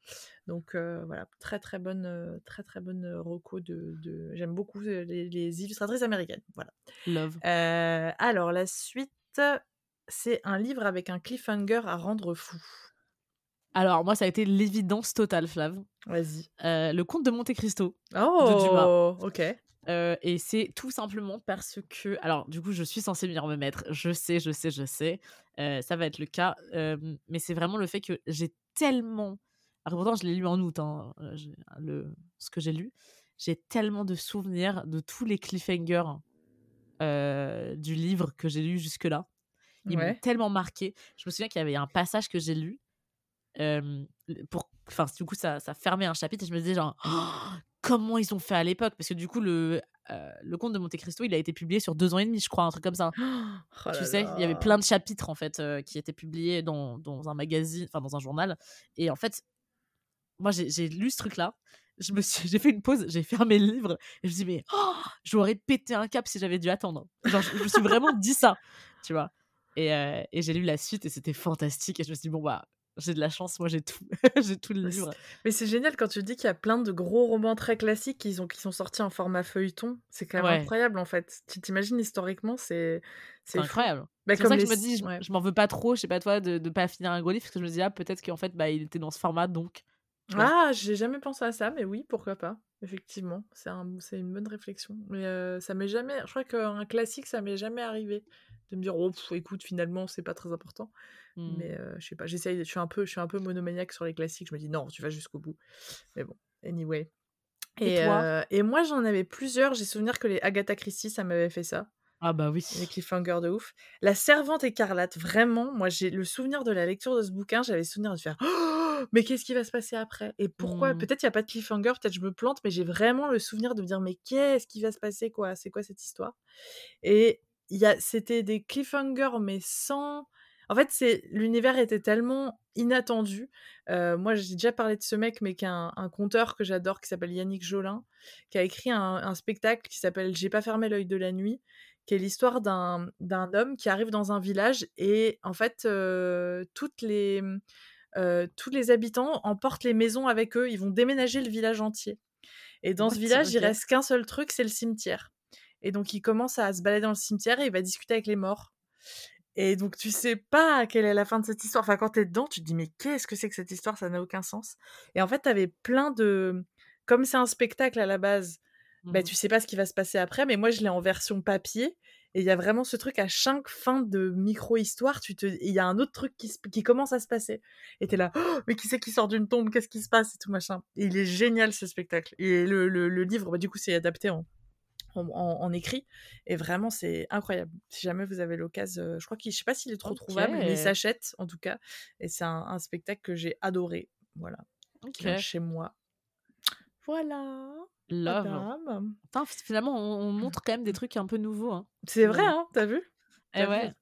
Donc voilà, très très bonne, très très bonne roco de. de... J'aime beaucoup les, illustratrices américaines. Voilà. Love. alors la suite, c'est un livre avec un cliffhanger à rendre fou. Alors moi, ça a été l'évidence totale, Flav. Vas-y. le conte de Monte Cristo. Oh. De Dumas. Ok. Et c'est tout simplement parce que, alors du coup, je suis censée m'y remettre. Je sais, je sais, je sais. ça va être le cas. mais c'est vraiment le fait que j'ai tellement. Alors pourtant, je l'ai lu en août, hein, le... ce que j'ai lu. J'ai tellement de souvenirs de tous les cliffhangers du livre que j'ai lu jusque-là. Ils m'ont tellement marqué. Je me souviens qu'il y avait un passage que j'ai lu. pour enfin du coup ça, ça fermait un chapitre et je me disais genre comment ils ont fait à l'époque parce que du coup le euh, le conte de Monte Cristo il a été publié sur deux ans et demi je crois un truc comme ça. Oh tu sais il y avait plein de chapitres en fait euh, qui étaient publiés dans, dans un magazine enfin dans un journal. Et en fait moi j'ai lu ce truc là je me suis j'ai fait une pause j'ai fermé le livre et je me suis dit mais oh, j'aurais pété un cap si j'avais dû attendre. Genre je, me suis vraiment dit ça tu vois. Et, euh, et j'ai lu la suite et c'était fantastique et je me suis dit bon bah j'ai de la chance, moi j'ai tout, j'ai tout le livre. Mais c'est génial quand tu dis qu'il y a plein de gros romans très classiques qui, ont, qui sont sortis en format feuilleton. C'est quand même incroyable en fait. Tu t'imagines historiquement, c'est c'est incroyable. Bah, c'est pour ça que je me dis, je, m'en veux pas trop, je sais pas toi, de ne pas finir un gros livre parce que je me dis ah peut-être qu'en fait bah il était dans ce format donc. Ah, j'ai jamais pensé à ça, mais oui, pourquoi pas. Effectivement, c'est un, une bonne réflexion. Mais euh, ça m'est jamais, je crois qu'un classique, ça m'est jamais arrivé de me dire oh écoute finalement c'est pas très important mmh. mais je sais pas j'essaye je suis un peu je suis un peu monomaniaque sur les classiques je me dis non tu vas jusqu'au bout mais bon anyway et, et, moi j'en avais plusieurs j'ai souvenir que les Agatha Christie ça m'avait fait ça ah bah oui les cliffhangers de ouf la servante écarlate vraiment moi j'ai le souvenir de la lecture de ce bouquin j'avais le souvenir de faire «Oh, mais qu'est-ce qui va se passer après? Et pourquoi? Mmh. peut-être il y a pas de cliffhanger peut-être je me plante mais j'ai vraiment le souvenir de me dire mais qu'est-ce qui va se passer quoi? C'est quoi cette histoire? Et c'était des cliffhangers, mais sans. En fait, c'est l'univers était tellement inattendu. moi, j'ai déjà parlé de ce mec, mais qui est un, conteur que j'adore, qui s'appelle Yannick Jolin, qui a écrit un, spectacle qui s'appelle J'ai pas fermé l'œil de la nuit, qui est l'histoire d'un homme qui arrive dans un village et en fait, toutes les, tous les habitants emportent les maisons avec eux. Ils vont déménager le village entier. Et dans ce village, il reste qu'un seul truc, c'est le cimetière. Et donc, il commence à se balader dans le cimetière et il va discuter avec les morts. Et donc, tu sais pas quelle est la fin de cette histoire. Enfin, quand t'es dedans, tu te dis, mais qu'est-ce que c'est que cette histoire? Ça n'a aucun sens. Et en fait, t'avais plein de. Comme c'est un spectacle à la base, bah, mmh tu sais pas ce qui va se passer après, mais moi, je l'ai en version papier. Et il y a vraiment ce truc à chaque fin de micro-histoire, tu te, il y a un autre truc qui, qui commence à se passer. Et t'es là, «Oh, mais qui c'est qui sort d'une tombe? Qu'est-ce qui se passe? Et tout machin. il est génial ce spectacle. Et le, le, livre, bah, du coup, c'est adapté en, en, écrit. Et vraiment, c'est incroyable. Si jamais vous avez l'occasion, euh, je crois qu'il, je sais pas s'il est trop trouvable, mais il s'achète en tout cas. Et c'est un, spectacle que j'ai adoré. Voilà. Chez moi. Voilà. Love. finalement, on, montre quand même des trucs un peu nouveaux. Hein. C'est vrai, hein, t'as vu? eh ouais.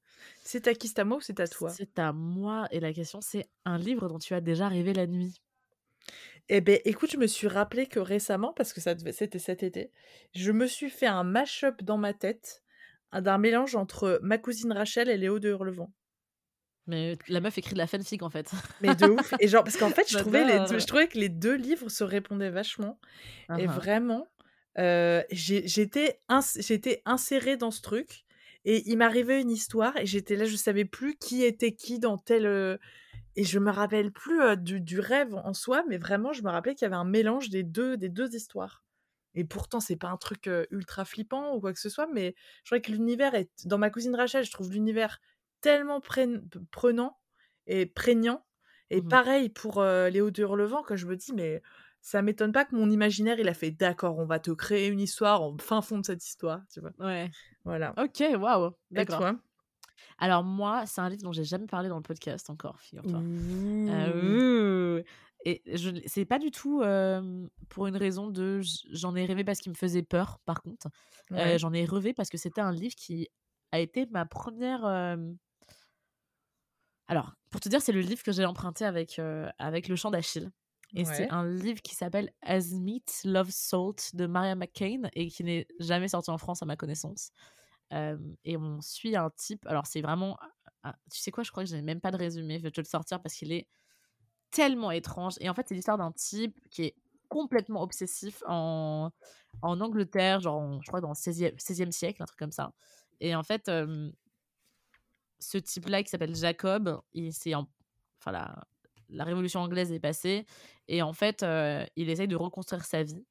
C'est à qui c'est à moi ou c'est à toi? C'est à moi. Et la question, c'est un livre dont tu as déjà rêvé la nuit. Eh ben, écoute, je me suis rappelé que récemment, parce que ça c'était cet été, je me suis fait un mash-up dans ma tête d'un mélange entre ma cousine Rachel et Léo de Hurlevent. Mais la meuf écrit de la fanfic en fait. Mais de ouf. Et genre, parce qu'en fait, je trouvais, les je trouvais que les deux livres se répondaient vachement. Et vraiment, euh, j'étais insérée dans ce truc. Et il m'arrivait une histoire et j'étais là, je savais plus qui était qui dans tel. Euh, et je me rappelle plus euh, du, du, rêve en soi, mais vraiment, je me rappelais qu'il y avait un mélange des deux, des deux histoires. Et pourtant, c'est pas un truc ultra flippant ou quoi que ce soit, mais je crois que l'univers est. Dans ma cousine Rachel, je trouve l'univers tellement prenant et prégnant. Et mmh pareil pour les hauteurs le vent, quand je me dis, mais ça m'étonne pas que mon imaginaire, il a fait d'accord, on va te créer une histoire en fin fond de cette histoire, tu vois? Ouais. Voilà. Ok, waouh. D'accord. Alors moi, c'est un livre dont j'ai jamais parlé dans le podcast encore, figure-toi. Euh, et c'est pas du tout pour une raison de j'en ai rêvé parce qu'il me faisait peur. Par contre, j'en ai rêvé parce que c'était un livre qui a été ma première alors, pour te dire, c'est le livre que j'ai emprunté avec, euh, avec Le Chant d'Achille. Et c'est un livre qui s'appelle As Meat, Love, Salt de Maria McCain et qui n'est jamais sorti en France à ma connaissance. Euh, et on suit un type. Alors, c'est vraiment. Ah, tu sais quoi, je crois que je n'ai même pas de résumé. Je vais te le sortir parce qu'il est tellement étrange. Et en fait, c'est l'histoire d'un type qui est complètement obsessif en, en Angleterre, genre, je crois, dans le 16e, 16e, siècle, un truc comme ça. Et en fait, euh, ce type-là qui s'appelle Jacob, il, c'est enfin, la, révolution anglaise est passée et en fait, euh, il essaye de reconstruire sa vie.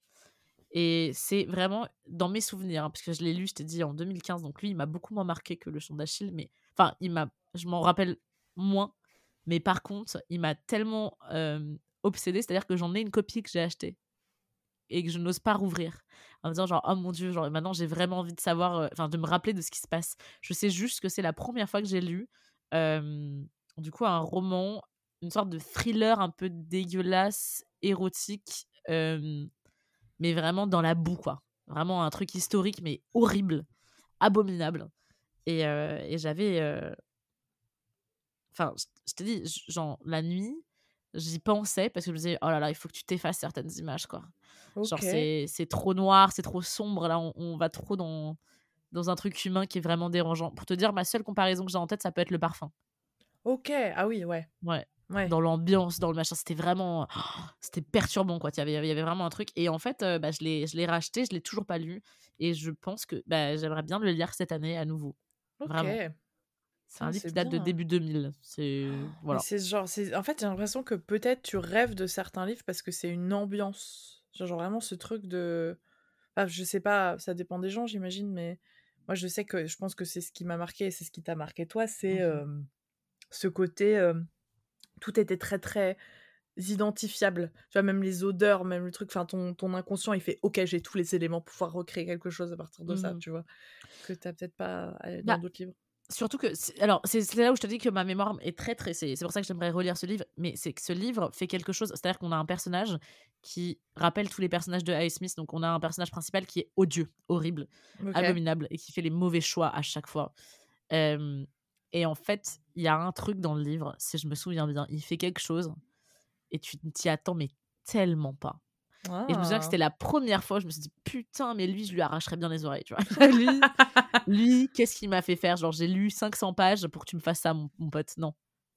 Et c'est vraiment dans mes souvenirs, hein, parce que je l'ai lu, je t'ai dit, en 2015. Donc lui, il m'a beaucoup moins marqué que le chant d'Achille, mais enfin, il m'a, je m'en rappelle moins. Mais par contre, il m'a tellement euh, obsédé, c'est-à-dire que j'en ai une copie que j'ai achetée et que je n'ose pas rouvrir en me disant genre oh mon dieu genre maintenant j'ai vraiment envie de savoir enfin de me rappeler de ce qui se passe. Je sais juste que c'est la première fois que j'ai lu du coup un roman une sorte de thriller un peu dégueulasse érotique mais vraiment dans la boue quoi. Vraiment un truc historique mais horrible abominable. Et, et j'avais enfin je te dis genre la nuit j'y pensais parce que je me disais oh là là il faut que tu t'effaces certaines images quoi Genre, c'est trop noir, c'est trop sombre. Là, on, va trop dans, dans un truc humain qui est vraiment dérangeant. Pour te dire, ma seule comparaison que j'ai en tête, ça peut être le parfum. Ok, ah oui, ouais. Ouais. ouais. Dans l'ambiance, dans le machin, c'était vraiment. c'était perturbant, quoi. Il y, avait, il y avait vraiment un truc. Et en fait, euh, bah, je l'ai racheté, je l'ai toujours pas lu. Et je pense que bah, j'aimerais bien le lire cette année à nouveau. Vraiment. C'est un livre qui date de début 2000. C'est voilà. C'est genre, en fait, j'ai l'impression que peut-être tu rêves de certains livres parce que c'est une ambiance Genre, vraiment ce truc de. je sais pas, ça dépend des gens, j'imagine, mais moi, je sais que je pense que c'est ce qui m'a marqué et c'est ce qui t'a marqué toi, c'est mmh ce côté. tout était très, très identifiable. Tu vois, même les odeurs, même le truc, enfin, ton, ton inconscient, il fait Ok, j'ai tous les éléments pour pouvoir recréer quelque chose à partir de ça, mmh tu vois. Que t'as peut-être pas dans bah d'autres livres surtout que alors c'est là où je te dis que ma mémoire est très très c'est pour ça que j'aimerais relire ce livre mais c'est que ce livre fait quelque chose c'est-à-dire qu'on a un personnage qui rappelle tous les personnages de Ice Smith donc on a un personnage principal qui est odieux horrible abominable et qui fait les mauvais choix à chaque fois. Et en fait il y a un truc dans le livre si je me souviens bien il fait quelque chose et tu t'y attends mais tellement pas Et je me souviens que c'était ah. la première fois, je me suis dit, putain, mais lui, je lui arracherais bien les oreilles, tu vois. lui, lui qu'est-ce qu'il m'a fait faire? Genre, j'ai lu 500 pages pour que tu me fasses ça, mon, pote. Non.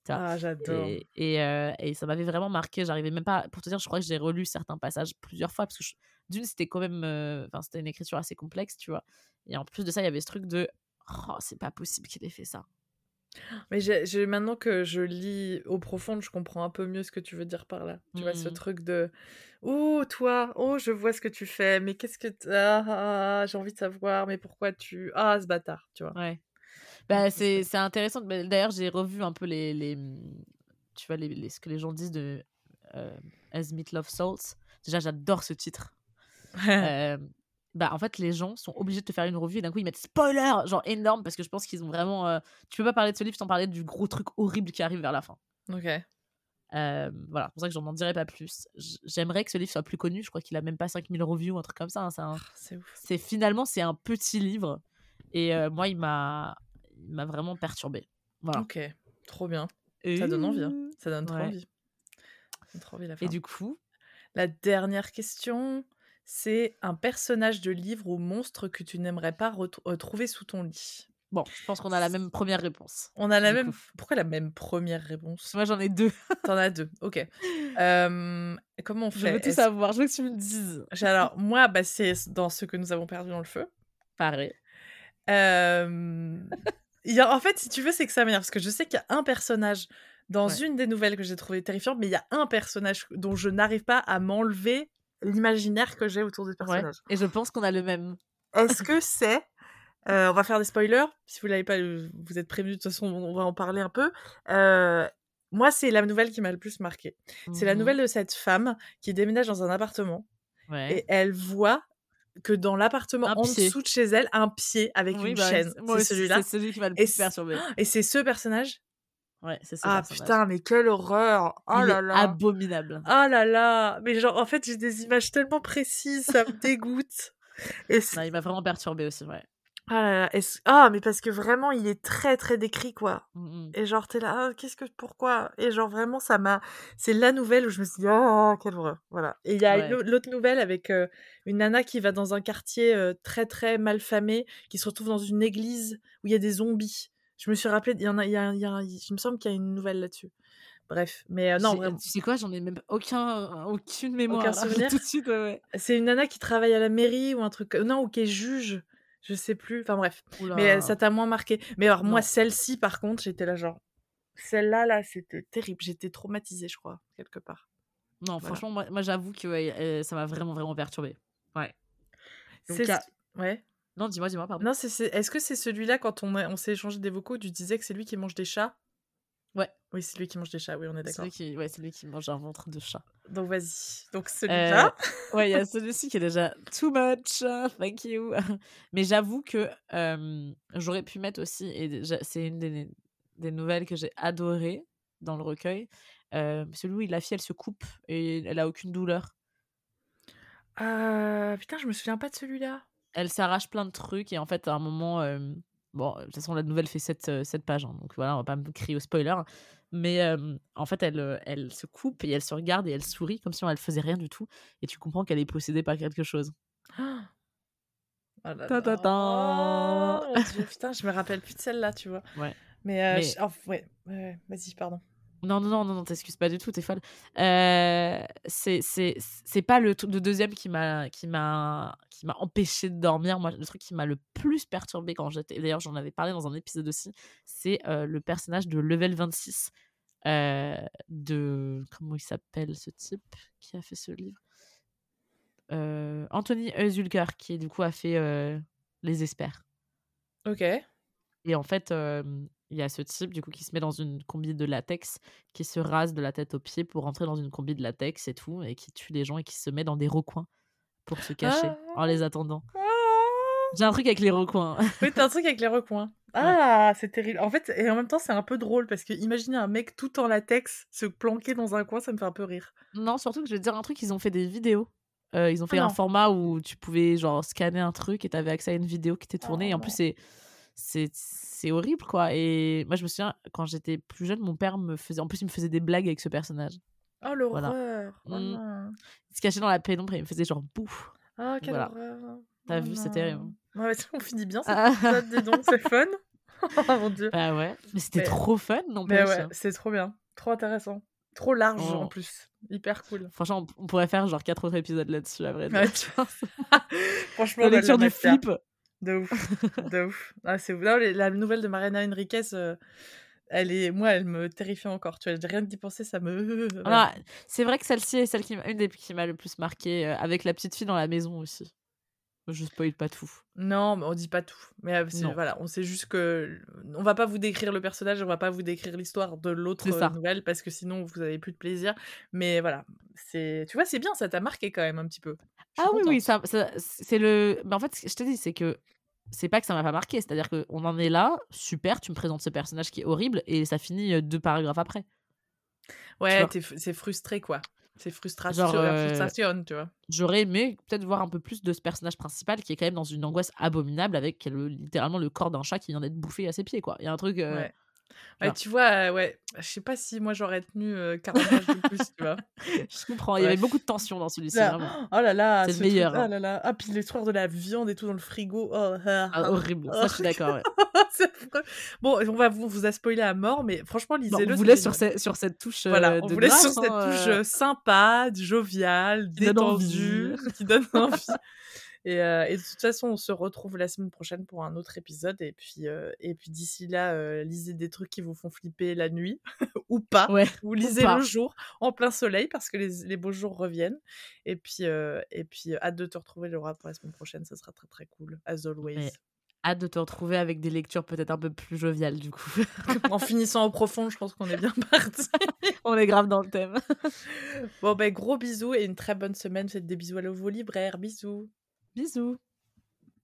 Ah, j'adore. Et, euh, et, ça m'avait vraiment marqué. J'arrivais même pas, pour te dire, je crois que j'ai relu certains passages plusieurs fois, parce que d'une, c'était quand même, euh, enfin, c'était une écriture assez complexe, tu vois. Et en plus de ça, il y avait ce truc de, oh, c'est pas possible qu'il ait fait ça. Mais maintenant que je lis au profond, je comprends un peu mieux ce que tu veux dire par là. Tu vois, ce mmh. truc de Oh, toi, oh, je vois ce que tu fais, mais qu'est-ce que. Ah, ah, ah, j'ai envie de savoir, mais pourquoi tu. Ah, ce bâtard, tu vois. Ouais. Bah, c'est intéressant. D'ailleurs, j'ai revu un peu les, les. Tu vois, les, ce que les gens disent de euh, As Meat Love Souls. Déjà, j'adore ce titre. euh, bah en fait les gens sont obligés de te faire une revue et d'un coup ils mettent spoiler genre énorme parce que je pense qu'ils ont vraiment euh, tu peux pas parler de ce livre sans parler du gros truc horrible qui arrive vers la fin. Ok. Euh, voilà c'est pour ça que j'en dirai pas plus. J'aimerais que ce livre soit plus connu je crois qu'il a même pas 5000 reviews ou un truc comme ça hein, ah, c'est finalement c'est un petit livre et euh, moi il m'a il m'a vraiment perturbé. Voilà. Ok trop bien. Ça donne envie hein. ça donne trop envie. Trop envie la fin. et du coup la dernière question c'est un personnage de livre ou monstre que tu n'aimerais pas retrouver euh, sous ton lit. Bon, je pense qu'on a la même première réponse. On a la même. Pourquoi la même première réponse? Moi, j'en ai deux. T'en as deux. Ok. comment on fait Je veux tout savoir. Je veux que tu me dises. Alors, moi, bah, c'est dans ce que nous avons perdu dans le feu. Pareil. A... En fait, si tu veux, c'est que ça m'énerve parce que je sais qu'il y a un personnage dans une des nouvelles que j'ai trouvé terrifiante, mais il y a un personnage dont je n'arrive pas à m'enlever l'imaginaire que j'ai autour des personnages. Et je pense qu'on a le même. Est-ce que c'est euh, on va faire des spoilers. Si vous l'avez pas, vous êtes prévenus. De toute façon, on va en parler un peu. Euh, moi, c'est la nouvelle qui m'a le plus marqué. C'est la mmh nouvelle de cette femme qui déménage dans un appartement et elle voit que dans l'appartement en dessous de chez elle, un pied avec une bah, chaîne. C'est celui-là. C'est celui qui m'a le plus perturbé. Et c'est ce personnage Ouais, c'est ça. Ah putain, mais quelle horreur Oh là là Abominable. Oh là là Mais genre, en fait, j'ai des images tellement précises, ça me dégoûte. Et il m'a vraiment perturbé aussi, ouais. Ah là là, ah mais parce que vraiment il est très très décrit quoi. Mmh et genre t'es là, ah, qu'est-ce que pourquoi? Et genre vraiment ça m'a, c'est la nouvelle où je me suis dit oh quelle horreur, voilà. Et il y a l'autre nouvelle avec une nana qui va dans un quartier très très mal famé, qui se retrouve dans une église où il y a des zombies. Je me suis rappelé, il y en a, il y a, il y a il me semble qu'il y a une nouvelle là-dessus. Bref, mais euh, non, vraiment. Tu sais quoi, j'en ai même aucun, aucune mémoire. Aucun souvenir. tout de suite, ouais. C'est une nana qui travaille à la mairie ou un truc, non, ou qui est juge, je sais plus. Enfin bref, mais ça t'a moins marqué. Mais alors moi, celle-ci, par contre, j'étais là genre, celle-là, là, c'était terrible. J'étais traumatisée, je crois, quelque part. Non, franchement, moi, moi j'avoue que ça m'a vraiment, vraiment perturbé. Ouais. C'est ouais. Non, dis-moi, dis-moi, pardon. Non, c'est, est-ce que c'est celui-là, quand on, on s'est échangé des vocaux, tu disais que c'est lui qui mange des chats? Ouais. Oui, c'est lui qui mange des chats, oui, on est d'accord. C'est lui qui, ouais, c'est lui qui mange un ventre de chat. Donc vas-y. Donc celui-là. Euh, ouais, il y a celui-ci qui est déjà too much, thank you. Mais j'avoue que j'aurais pu mettre aussi, et c'est une des, des, nouvelles que j'ai adorées dans le recueil, euh, celui où la fille, elle se coupe et elle a aucune douleur. Euh, putain, je me souviens pas de celui-là elle s'arrache plein de trucs et en fait à un moment bon de toute façon la nouvelle fait 7, pages hein, donc voilà on va pas me crier au spoiler mais en fait elle, elle se coupe et elle se regarde et elle sourit comme si elle faisait rien du tout et tu comprends qu'elle est possédée par quelque chose. Oh ta, ta, ta. Oh, putain je me rappelle plus de celle-là tu vois. Ouais. Mais, oh, ouais, ouais vas-y pardon non, non, non, non, t'excuses pas du tout, t'es folle. Euh, c'est pas le, le deuxième qui m'a empêché de dormir. Moi, le truc qui m'a le plus perturbé quand j'étais. D'ailleurs, j'en avais parlé dans un épisode aussi. C'est euh, le personnage de Level 26. Euh, de. Comment il s'appelle ce type qui a fait ce livre? Euh, Anthony Zulker, qui du coup a fait Les Espères. Ok. Et en fait, il y a ce type du coup qui se met dans une combi de latex, qui se rase de la tête aux pieds pour rentrer dans une combi de latex et tout, et qui tue les gens et qui se met dans des recoins pour se cacher en les ah. attendant. Ah. J'ai un truc avec les recoins. oui, t'as un truc avec les recoins. Ah, c'est terrible. En fait, et en même temps, c'est un peu drôle parce que imaginez un mec tout en latex se planquer dans un coin, ça me fait un peu rire. Non, surtout que je vais te dire un truc, ils ont fait des vidéos. Euh, ils ont fait un format où tu pouvais genre scanner un truc et t'avais accès à une vidéo qui était tournée. et en plus, c'est c'est horrible quoi et moi je me souviens quand j'étais plus jeune mon père me faisait en plus il me faisait des blagues avec ce personnage Oh l'horreur oh, mmh. Il se cachait dans la pénombre et il me faisait genre bouffe. Ah, quelle horreur T'as vu, c'était terrible. Ouais, on finit bien cet épisode, dis donc, c'est fun. oh mon dieu. Bah ouais, mais c'était trop fun, non Mais ouais, c'est trop bien, trop intéressant. Trop large en oh. plus. Hyper cool. Franchement, on pourrait faire genre 4 autres épisodes là-dessus, à vrai dire. Franchement, la lecture du flip. De ouf. de ouf. Ah, c'est la nouvelle de Mariana Enriquez, euh, elle est, moi, elle me terrifie encore. Tu vois, rien que d'y penser, ça me. c'est vrai que celle-ci est celle qui, une des qui m'a le plus marqué, euh, avec la petite fille dans la maison aussi. Je spoil pas tout. Non, mais on dit pas tout. Mais euh, voilà, on sait juste que on va pas vous décrire le personnage, on va pas vous décrire l'histoire de l'autre nouvelle parce que sinon vous avez plus de plaisir. Mais voilà, c'est, tu vois, c'est bien, ça t'a marqué quand même un petit peu. Ah oui, oui, ça, c'est le. Mais en fait, je te dis, c'est que c'est pas que ça m'a pas marqué, c'est-à-dire qu'on en est là, super, tu me présentes ce personnage qui est horrible et ça finit euh, deux paragraphes après. Ouais, c'est frustré quoi. C'est frustration, euh, frustration, tu vois. J'aurais aimé peut-être voir un peu plus de ce personnage principal qui est quand même dans une angoisse abominable avec littéralement le corps d'un chat qui vient d'être bouffé à ses pieds, quoi. Il y a un truc. Euh, Ouais, tu vois, ouais, je sais pas si moi j'aurais tenu 40 pages de plus, tu vois. je comprends, il y avait beaucoup de tension dans celui-ci. Oh là là, c'est le meilleur. Truc, oh là là. Ah, puis l'histoire de la viande et tout dans le frigo. Oh, ah, ah horrible, ça je suis d'accord. bon, on va vous, vous a spoilé à mort, mais franchement, lisez-le. on vous laisse sur, sur cette touche. Voilà, on vous laisse sur cette hein, touche euh. sympa, joviale, détendue, qui donne envie. Euh, et, de toute façon, on se retrouve la semaine prochaine pour un autre épisode. Et puis, euh, et puis d'ici là, euh, lisez des trucs qui vous font flipper la nuit ou pas. ou lisez le jour en plein soleil parce que les, beaux jours reviennent. Et puis, et puis hâte de te retrouver, Laura, pour la semaine prochaine. Ça sera très très cool, as always. hâte de te retrouver avec des lectures peut-être un peu plus joviales du coup. en finissant au profond, je pense qu'on est bien parti. On est grave dans le thème. bon ben gros bisous et une très bonne semaine. Faites des bisous à vos libraires. Bisous. Bisous